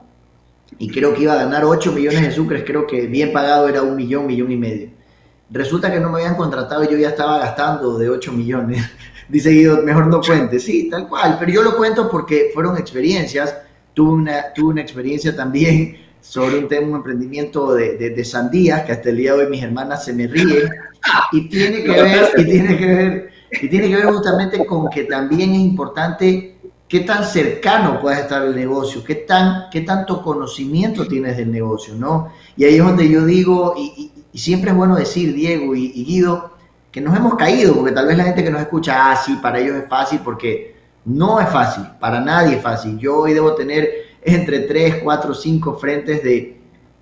y creo que iba a ganar 8 millones de sucres, creo que bien pagado era un millón, millón y medio. Resulta que no me habían contratado y yo ya estaba gastando de 8 millones. Dice Guido, mejor no cuente. Sí, tal cual, pero yo lo cuento porque fueron experiencias. Tuve una, tuve una experiencia también sobre un tema, un emprendimiento de, de, de sandías, que hasta el día de hoy mis hermanas se me ríen. Y tiene que ver, y tiene que ver, y tiene que ver justamente con que también es importante qué tan cercano puedes estar al negocio, qué, tan, qué tanto conocimiento tienes del negocio, ¿no? Y ahí es donde yo digo, y, y- y siempre es bueno decir, Diego y, y Guido, que nos hemos caído, porque tal vez la gente que nos escucha, ah, sí, para ellos es fácil, porque no es fácil, para nadie es fácil. Yo hoy debo tener entre 3, 4, 5 frentes de,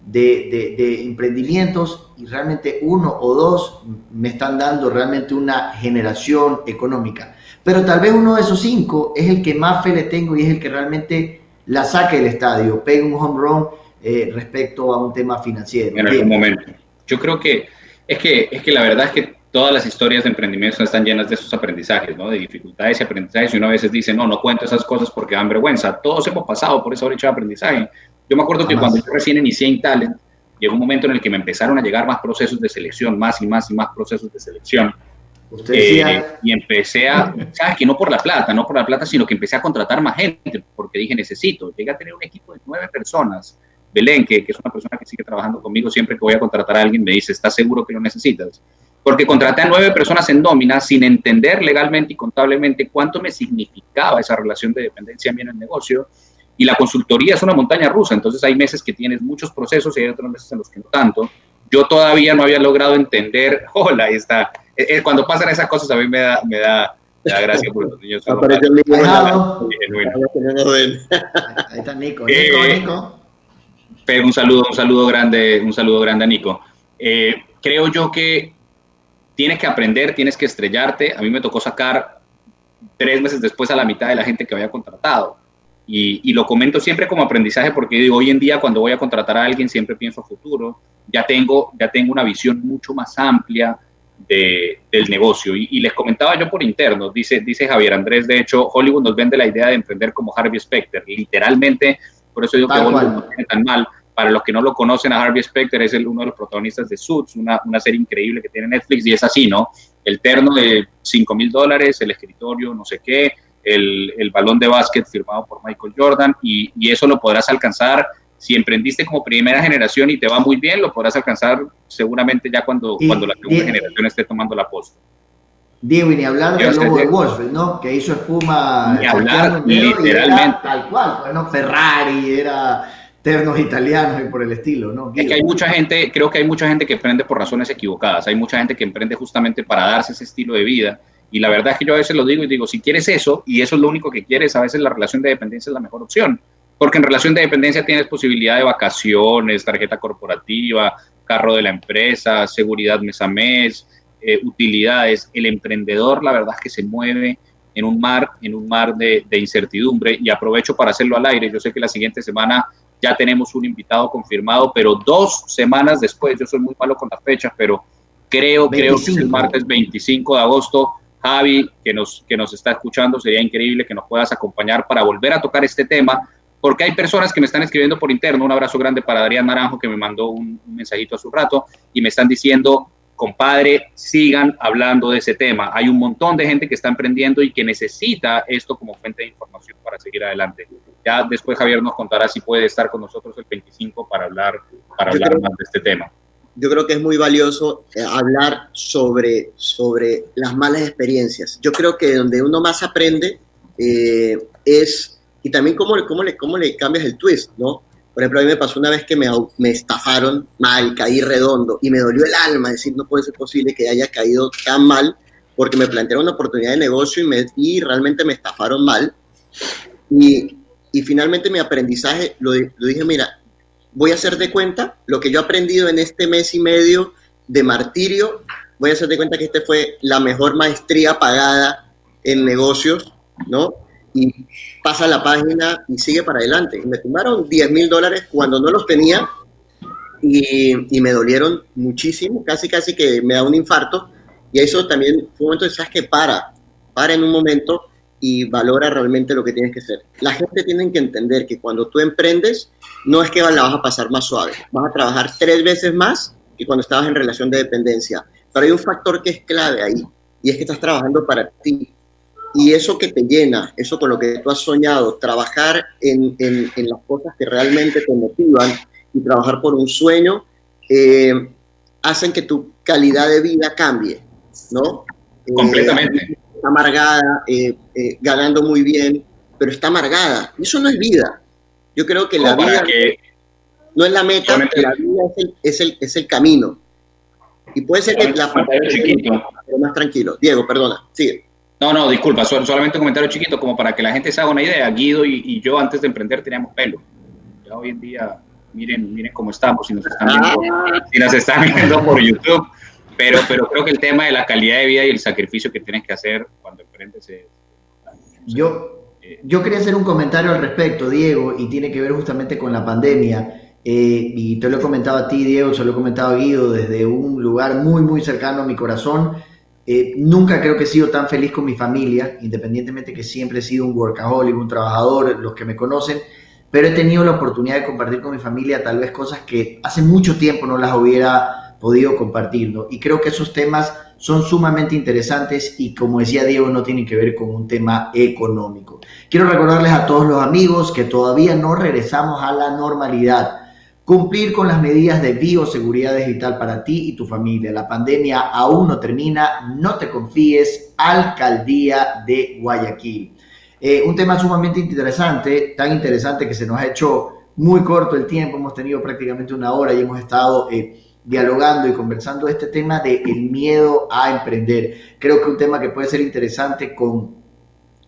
de, de- de emprendimientos y realmente uno o dos me están dando realmente una generación económica. Pero tal vez uno de esos cinco es el que más fe le tengo y es el que realmente la saque del estadio, pegue un home run eh, respecto a un tema financiero. en algún momento. Yo creo que es, que es que la verdad es que todas las historias de emprendimiento están llenas de esos aprendizajes, ¿no? de dificultades y aprendizajes, y uno a veces dice, no, no cuento esas cosas porque dan vergüenza. Todos hemos pasado por esa brecha de aprendizaje. Yo me acuerdo que cuando yo recién inicié en Talent, llegó un momento en el que me empezaron a llegar más procesos de selección, más y más y más procesos de selección. Usted Eh, decía, y empecé a, sabes que no por la plata, no por la plata, sino que empecé a contratar más gente, porque dije, necesito, llegué a tener un equipo de nueve personas. Belén, que, que es una persona que sigue trabajando conmigo, siempre que voy a contratar a alguien me dice, ¿estás seguro que lo necesitas? Porque contraté a nueve personas en nómina sin entender legalmente y contablemente cuánto me significaba esa relación de dependencia a mí en el negocio. Y la consultoría es una montaña rusa, entonces hay meses que tienes muchos procesos y hay otros meses en los que no tanto. Yo todavía no había logrado entender, hola, ahí está. Eh, eh, cuando pasan esas cosas a mí me da, me da, me da gracia porque los niños Aparece el genuinos. ahí está Nico, Nico, Eh, Nico. Un saludo, un saludo grande, un saludo grande a Nico. Eh, creo yo que tienes que aprender, tienes que estrellarte. A mí me tocó sacar tres meses después a la mitad de la gente que había contratado. Y, lo comento siempre como aprendizaje porque hoy en día cuando voy a contratar a alguien siempre pienso futuro. Ya tengo, ya tengo una visión mucho más amplia de- del negocio. Y, y les comentaba yo por interno, dice, dice Javier Andrés, de hecho, Hollywood nos vende la idea de emprender como Harvey Specter. Literalmente, por eso digo que Tal Hollywood cual. no tiene tan mal. Para los que no lo conocen, a Harvey Specter es el, uno de los protagonistas de Suits, una, una serie increíble que tiene Netflix y es así, ¿no? El terno de 5 mil dólares, el escritorio, no sé qué, el, el balón de básquet firmado por Michael Jordan y, y eso lo podrás alcanzar si emprendiste como primera generación y te va muy bien, lo podrás alcanzar seguramente ya cuando, Y- cuando la segunda y- generación esté tomando la posta. Diego, y ni hablar del lobo de. Wall Street, ¿no? Que hizo espuma. Ni hablar, era literalmente. Tal cual, bueno, Ferrari, era ternos italianos y por el estilo, ¿no? Es que hay mucha gente, creo que hay mucha gente que emprende por razones equivocadas. Hay mucha gente que emprende justamente para darse ese estilo de vida. Y la verdad es que yo a veces lo digo y digo, si quieres eso y eso es lo único que quieres, a veces la relación de dependencia es la mejor opción. Porque en relación de dependencia tienes posibilidad de vacaciones, tarjeta corporativa, carro de la empresa, seguridad mes a mes, eh, utilidades. El emprendedor, la verdad es que se mueve en un mar, en un mar de, de incertidumbre y aprovecho para hacerlo al aire. Yo sé que la siguiente semana ya tenemos un invitado confirmado, pero dos semanas después, yo soy muy malo con las fechas, pero creo, creo que es el 25. martes 25 de agosto. Javi, que nos, que nos está escuchando, sería increíble que nos puedas acompañar para volver a tocar este tema, porque hay personas que me están escribiendo por interno. Un abrazo grande para Adrián Naranjo, que me mandó un, un mensajito hace un rato, y me están diciendo, compadre, sigan hablando de ese tema. Hay un montón de gente que está emprendiendo y que necesita esto como fuente de información para seguir adelante. Ya después Javier nos contará si puede estar con nosotros el 25 para hablar, para Yo hablar creo- más de este tema. yo creo que es muy valioso eh, hablar sobre, sobre las malas experiencias. Yo creo que donde uno más aprende eh, es, y también cómo, le- cómo, le, cómo le cambias el twist, ¿no? Por ejemplo, a mí me pasó una vez que me, estafaron mal, caí redondo y me dolió el alma decir, no puede ser posible que haya caído tan mal porque me plantearon una oportunidad de negocio y, me, y realmente me estafaron mal. Y, finalmente mi aprendizaje, lo, lo dije, mira, voy a hacer de cuenta lo que yo he aprendido en este mes y medio de martirio, voy a hacer de cuenta que este fue la mejor maestría pagada en negocios, ¿no? Y pasa la página y sigue para adelante. Me tumbaron 10 mil dólares cuando no los tenía y, y me dolieron muchísimo, casi casi que me da un infarto. Y eso también fue un momento de, ¿sabes que Para, para en un momento y valora realmente lo que tienes que hacer. La gente tiene que entender que cuando tú emprendes, no es que la vas a pasar más suave, vas a trabajar tres veces más que cuando estabas en relación de dependencia. Pero hay un factor que es clave ahí, y es que estás trabajando para ti. Y eso que te llena, eso con lo que tú has soñado, trabajar en, en, en las cosas que realmente te motivan y trabajar por un sueño, eh, hacen que tu calidad de vida cambie, ¿no? Eh, Completamente. está amargada, eh, eh, ganando muy bien, pero está amargada. Eso no es vida. Yo creo que la vida que- no es la meta, la vida es el, es el, es el camino. Y puede ser que la pero más tranquilo. Diego, perdona, sigue. No, no, disculpa, sol- solamente un comentario chiquito como para que la gente se haga una idea. Guido y, y yo antes de emprender teníamos pelo. Ya hoy en día, miren, miren cómo estamos, si nos están viendo, si nos están viendo por YouTube. Pero, pero creo que el tema de la calidad de vida y el sacrificio que tienes que hacer cuando emprendes es... Yo, yo quería hacer un comentario al respecto, Diego, y tiene que ver justamente con la pandemia. Eh, y te lo he comentado a ti, Diego, se lo he comentado a Guido desde un lugar muy, muy cercano a mi corazón. Eh, nunca creo que he sido tan feliz con mi familia, independientemente que siempre he sido un workaholic, un trabajador, los que me conocen, pero he tenido la oportunidad de compartir con mi familia tal vez cosas que hace mucho tiempo no las hubiera podido compartir, ¿no? Y creo que esos temas son sumamente interesantes y como decía Diego, no tienen que ver con un tema económico. Quiero recordarles a todos los amigos que todavía no regresamos a la normalidad. Cumplir con las medidas de bioseguridad digital para ti y tu familia. La pandemia aún no termina. No te confíes. Alcaldía de Guayaquil. Eh, un tema sumamente interesante, tan interesante que se nos ha hecho muy corto el tiempo. Hemos tenido prácticamente una hora y hemos estado eh, dialogando y conversando este tema de el miedo a emprender. Creo que un tema que puede ser interesante con,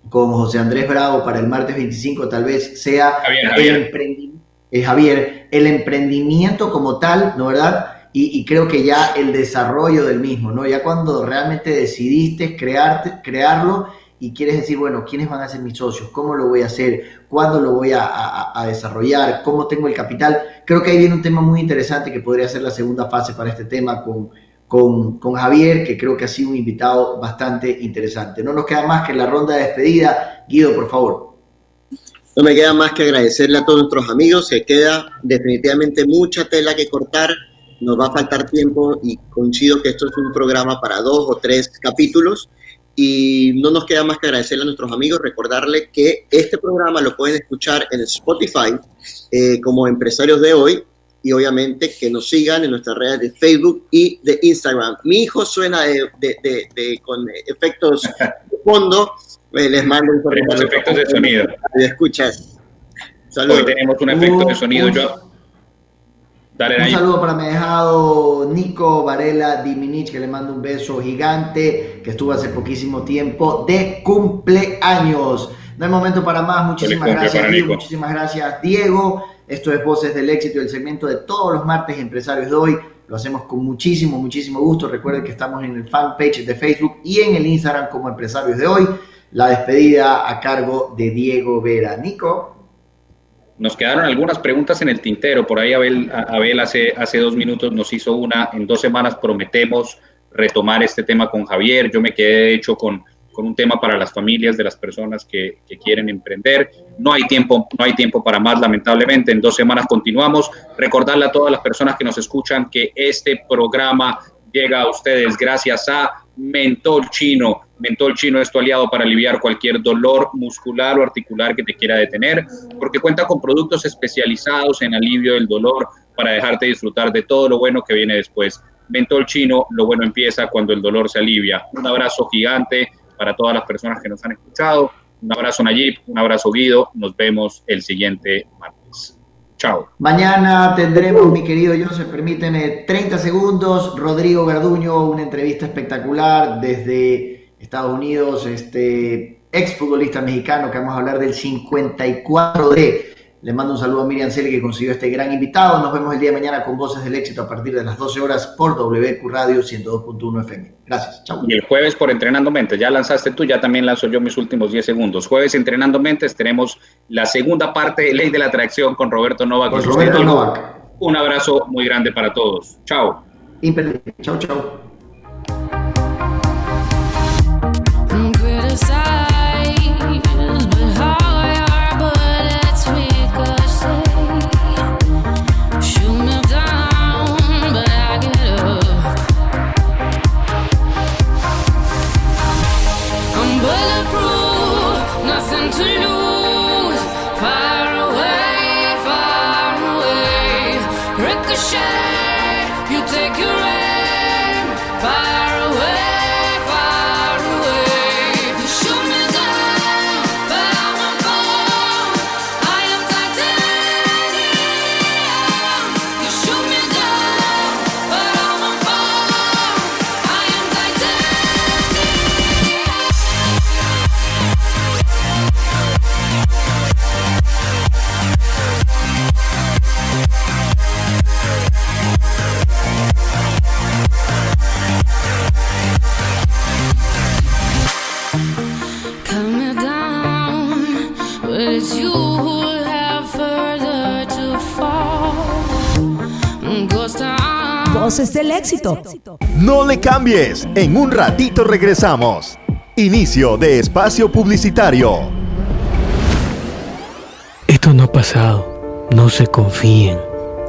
con José Andrés Bravo para el martes 25 tal vez sea Javier, el emprendimiento eh, Javier, el emprendimiento como tal, ¿no verdad? Y, creo que ya el desarrollo del mismo, ¿no? Ya cuando realmente decidiste crearte, crearlo y quieres decir, bueno, ¿quiénes van a ser mis socios? ¿Cómo lo voy a hacer? ¿Cuándo lo voy a, a, a desarrollar? ¿Cómo tengo el capital? Creo que ahí viene un tema muy interesante que podría ser la segunda fase para este tema con, con, con Javier, que creo que ha sido un invitado bastante interesante. No nos queda más que la ronda de despedida. Guido, por favor. No me queda más que agradecerle a todos nuestros amigos. Se queda definitivamente mucha tela que cortar. Nos va a faltar tiempo y coincido que esto es un programa para dos o tres capítulos. Y no nos queda más que agradecerle a nuestros amigos, recordarle que este programa lo pueden escuchar en Spotify eh, como empresarios de hoy y obviamente que nos sigan en nuestras redes de Facebook y de Instagram. Mi hijo suena de, de, con efectos de fondo, les mando un Tenemos efectos de sonido. Escuchas. Saludos. Hoy tenemos un efecto de sonido. Yo un saludo para mi dejado Nico Varela Diminich, que le mando un beso gigante, que estuvo hace poquísimo tiempo de cumpleaños. No hay momento para más. Muchísimas gracias, Diego. Muchísimas gracias, Diego. Esto es Voces del Éxito, el segmento de todos los martes empresarios de hoy. Lo hacemos con muchísimo, muchísimo gusto. Recuerden que estamos en el fanpage de Facebook y en el Instagram como Empresarios de hoy. La despedida a cargo de Diego Vera. Nico. Nos quedaron algunas preguntas en el tintero. Por ahí Abel, Abel hace, hace dos minutos nos hizo una. En dos semanas prometemos retomar este tema con Javier. Yo me quedé hecho con, con un tema para las familias de las personas que, que, quieren emprender. No hay tiempo, no hay tiempo para más, lamentablemente. En dos semanas continuamos. Recordarle a todas las personas que nos escuchan que este programa llega a ustedes gracias a Mentol Chino. Mentol Chino es tu aliado para aliviar cualquier dolor muscular o articular que te quiera detener, porque cuenta con productos especializados en alivio del dolor para dejarte disfrutar de todo lo bueno que viene después. Mentol Chino, lo bueno empieza cuando el dolor se alivia. Un abrazo gigante para todas las personas que nos han escuchado. Un abrazo Nayib, un abrazo Guido. Nos vemos el siguiente martes. Chao. Mañana tendremos, mi querido Joseph, permíteme 30 segundos. Rodrigo Garduño, una entrevista espectacular desde Estados Unidos, este exfutbolista mexicano que vamos a hablar del 54 de le mando un saludo a Miriam Celi que consiguió este gran invitado. Nos vemos el día de mañana con Voces del Éxito a partir de las 12 horas por WQ Radio 102.1 FM. Gracias. Chao. Y el jueves por Entrenando Mentes. Ya lanzaste tú, ya también lanzo yo mis últimos 10 segundos. Jueves Entrenando Mentes tenemos la segunda parte de Ley de la Atracción con Roberto Novak. Con Roberto Novak. Un abrazo muy grande para todos. Chao. Imperdible. Chao, chao. Voces del éxito. No le cambies, en un ratito regresamos. Inicio de espacio publicitario. Esto no ha pasado, no se confíen.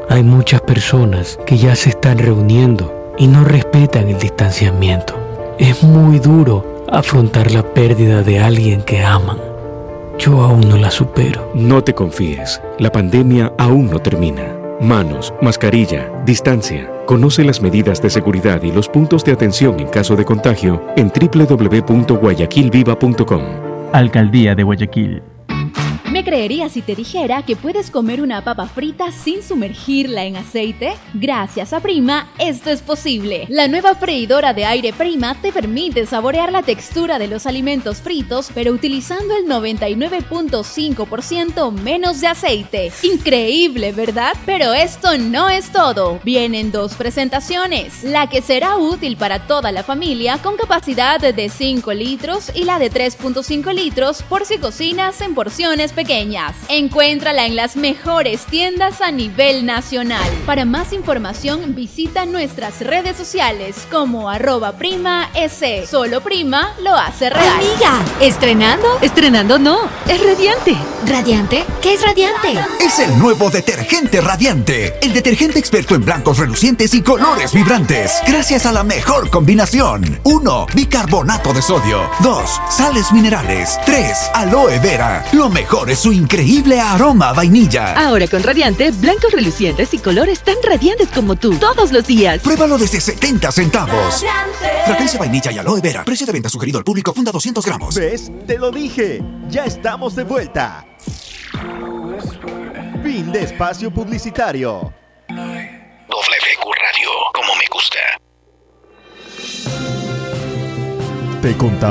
Hay muchas personas que ya se están reuniendo y no respetan el distanciamiento. Es muy duro afrontar la pérdida de alguien que aman. Yo aún no la supero. No te confíes, la pandemia aún no termina. Manos, mascarilla, distancia. Conoce las medidas de seguridad y los puntos de atención en caso de contagio en www.guayaquilviva.com. Alcaldía de Guayaquil. ¿Me creerías si te dijera que puedes comer una papa frita sin sumergirla en aceite? Gracias a Prima, esto es posible. La nueva freidora de aire Prima te permite saborear la textura de los alimentos fritos, pero utilizando el 99.5% menos de aceite. Increíble, ¿verdad? Pero esto no es todo. Vienen dos presentaciones. La que será útil para toda la familia con capacidad de 5 litros y la de 3.5 litros por si cocinas en porciones pequeñas pequeñas. Encuéntrala en las mejores tiendas a nivel nacional. Para más información visita nuestras redes sociales como arroba prima s. Solo prima lo hace real. Amiga, ¿estrenando? Estrenando no, es radiante. ¿Radiante? ¿Qué es radiante? Es el nuevo detergente radiante. El detergente experto en blancos relucientes y colores vibrantes. Gracias a la mejor combinación. 1. Bicarbonato de sodio. 2. Sales minerales. 3. Aloe vera. Lo mejor es su increíble aroma a vainilla. Ahora con Radiante, blancos relucientes y colores tan radiantes como tú, todos los días. Pruébalo desde 70 centavos. Radiante. Fragancia vainilla y aloe vera. Precio de venta sugerido al público funda 200 gramos. ¿Ves? Te lo dije. Ya estamos de vuelta. Fin de espacio publicitario. WQ Radio, como me gusta. Te contamos.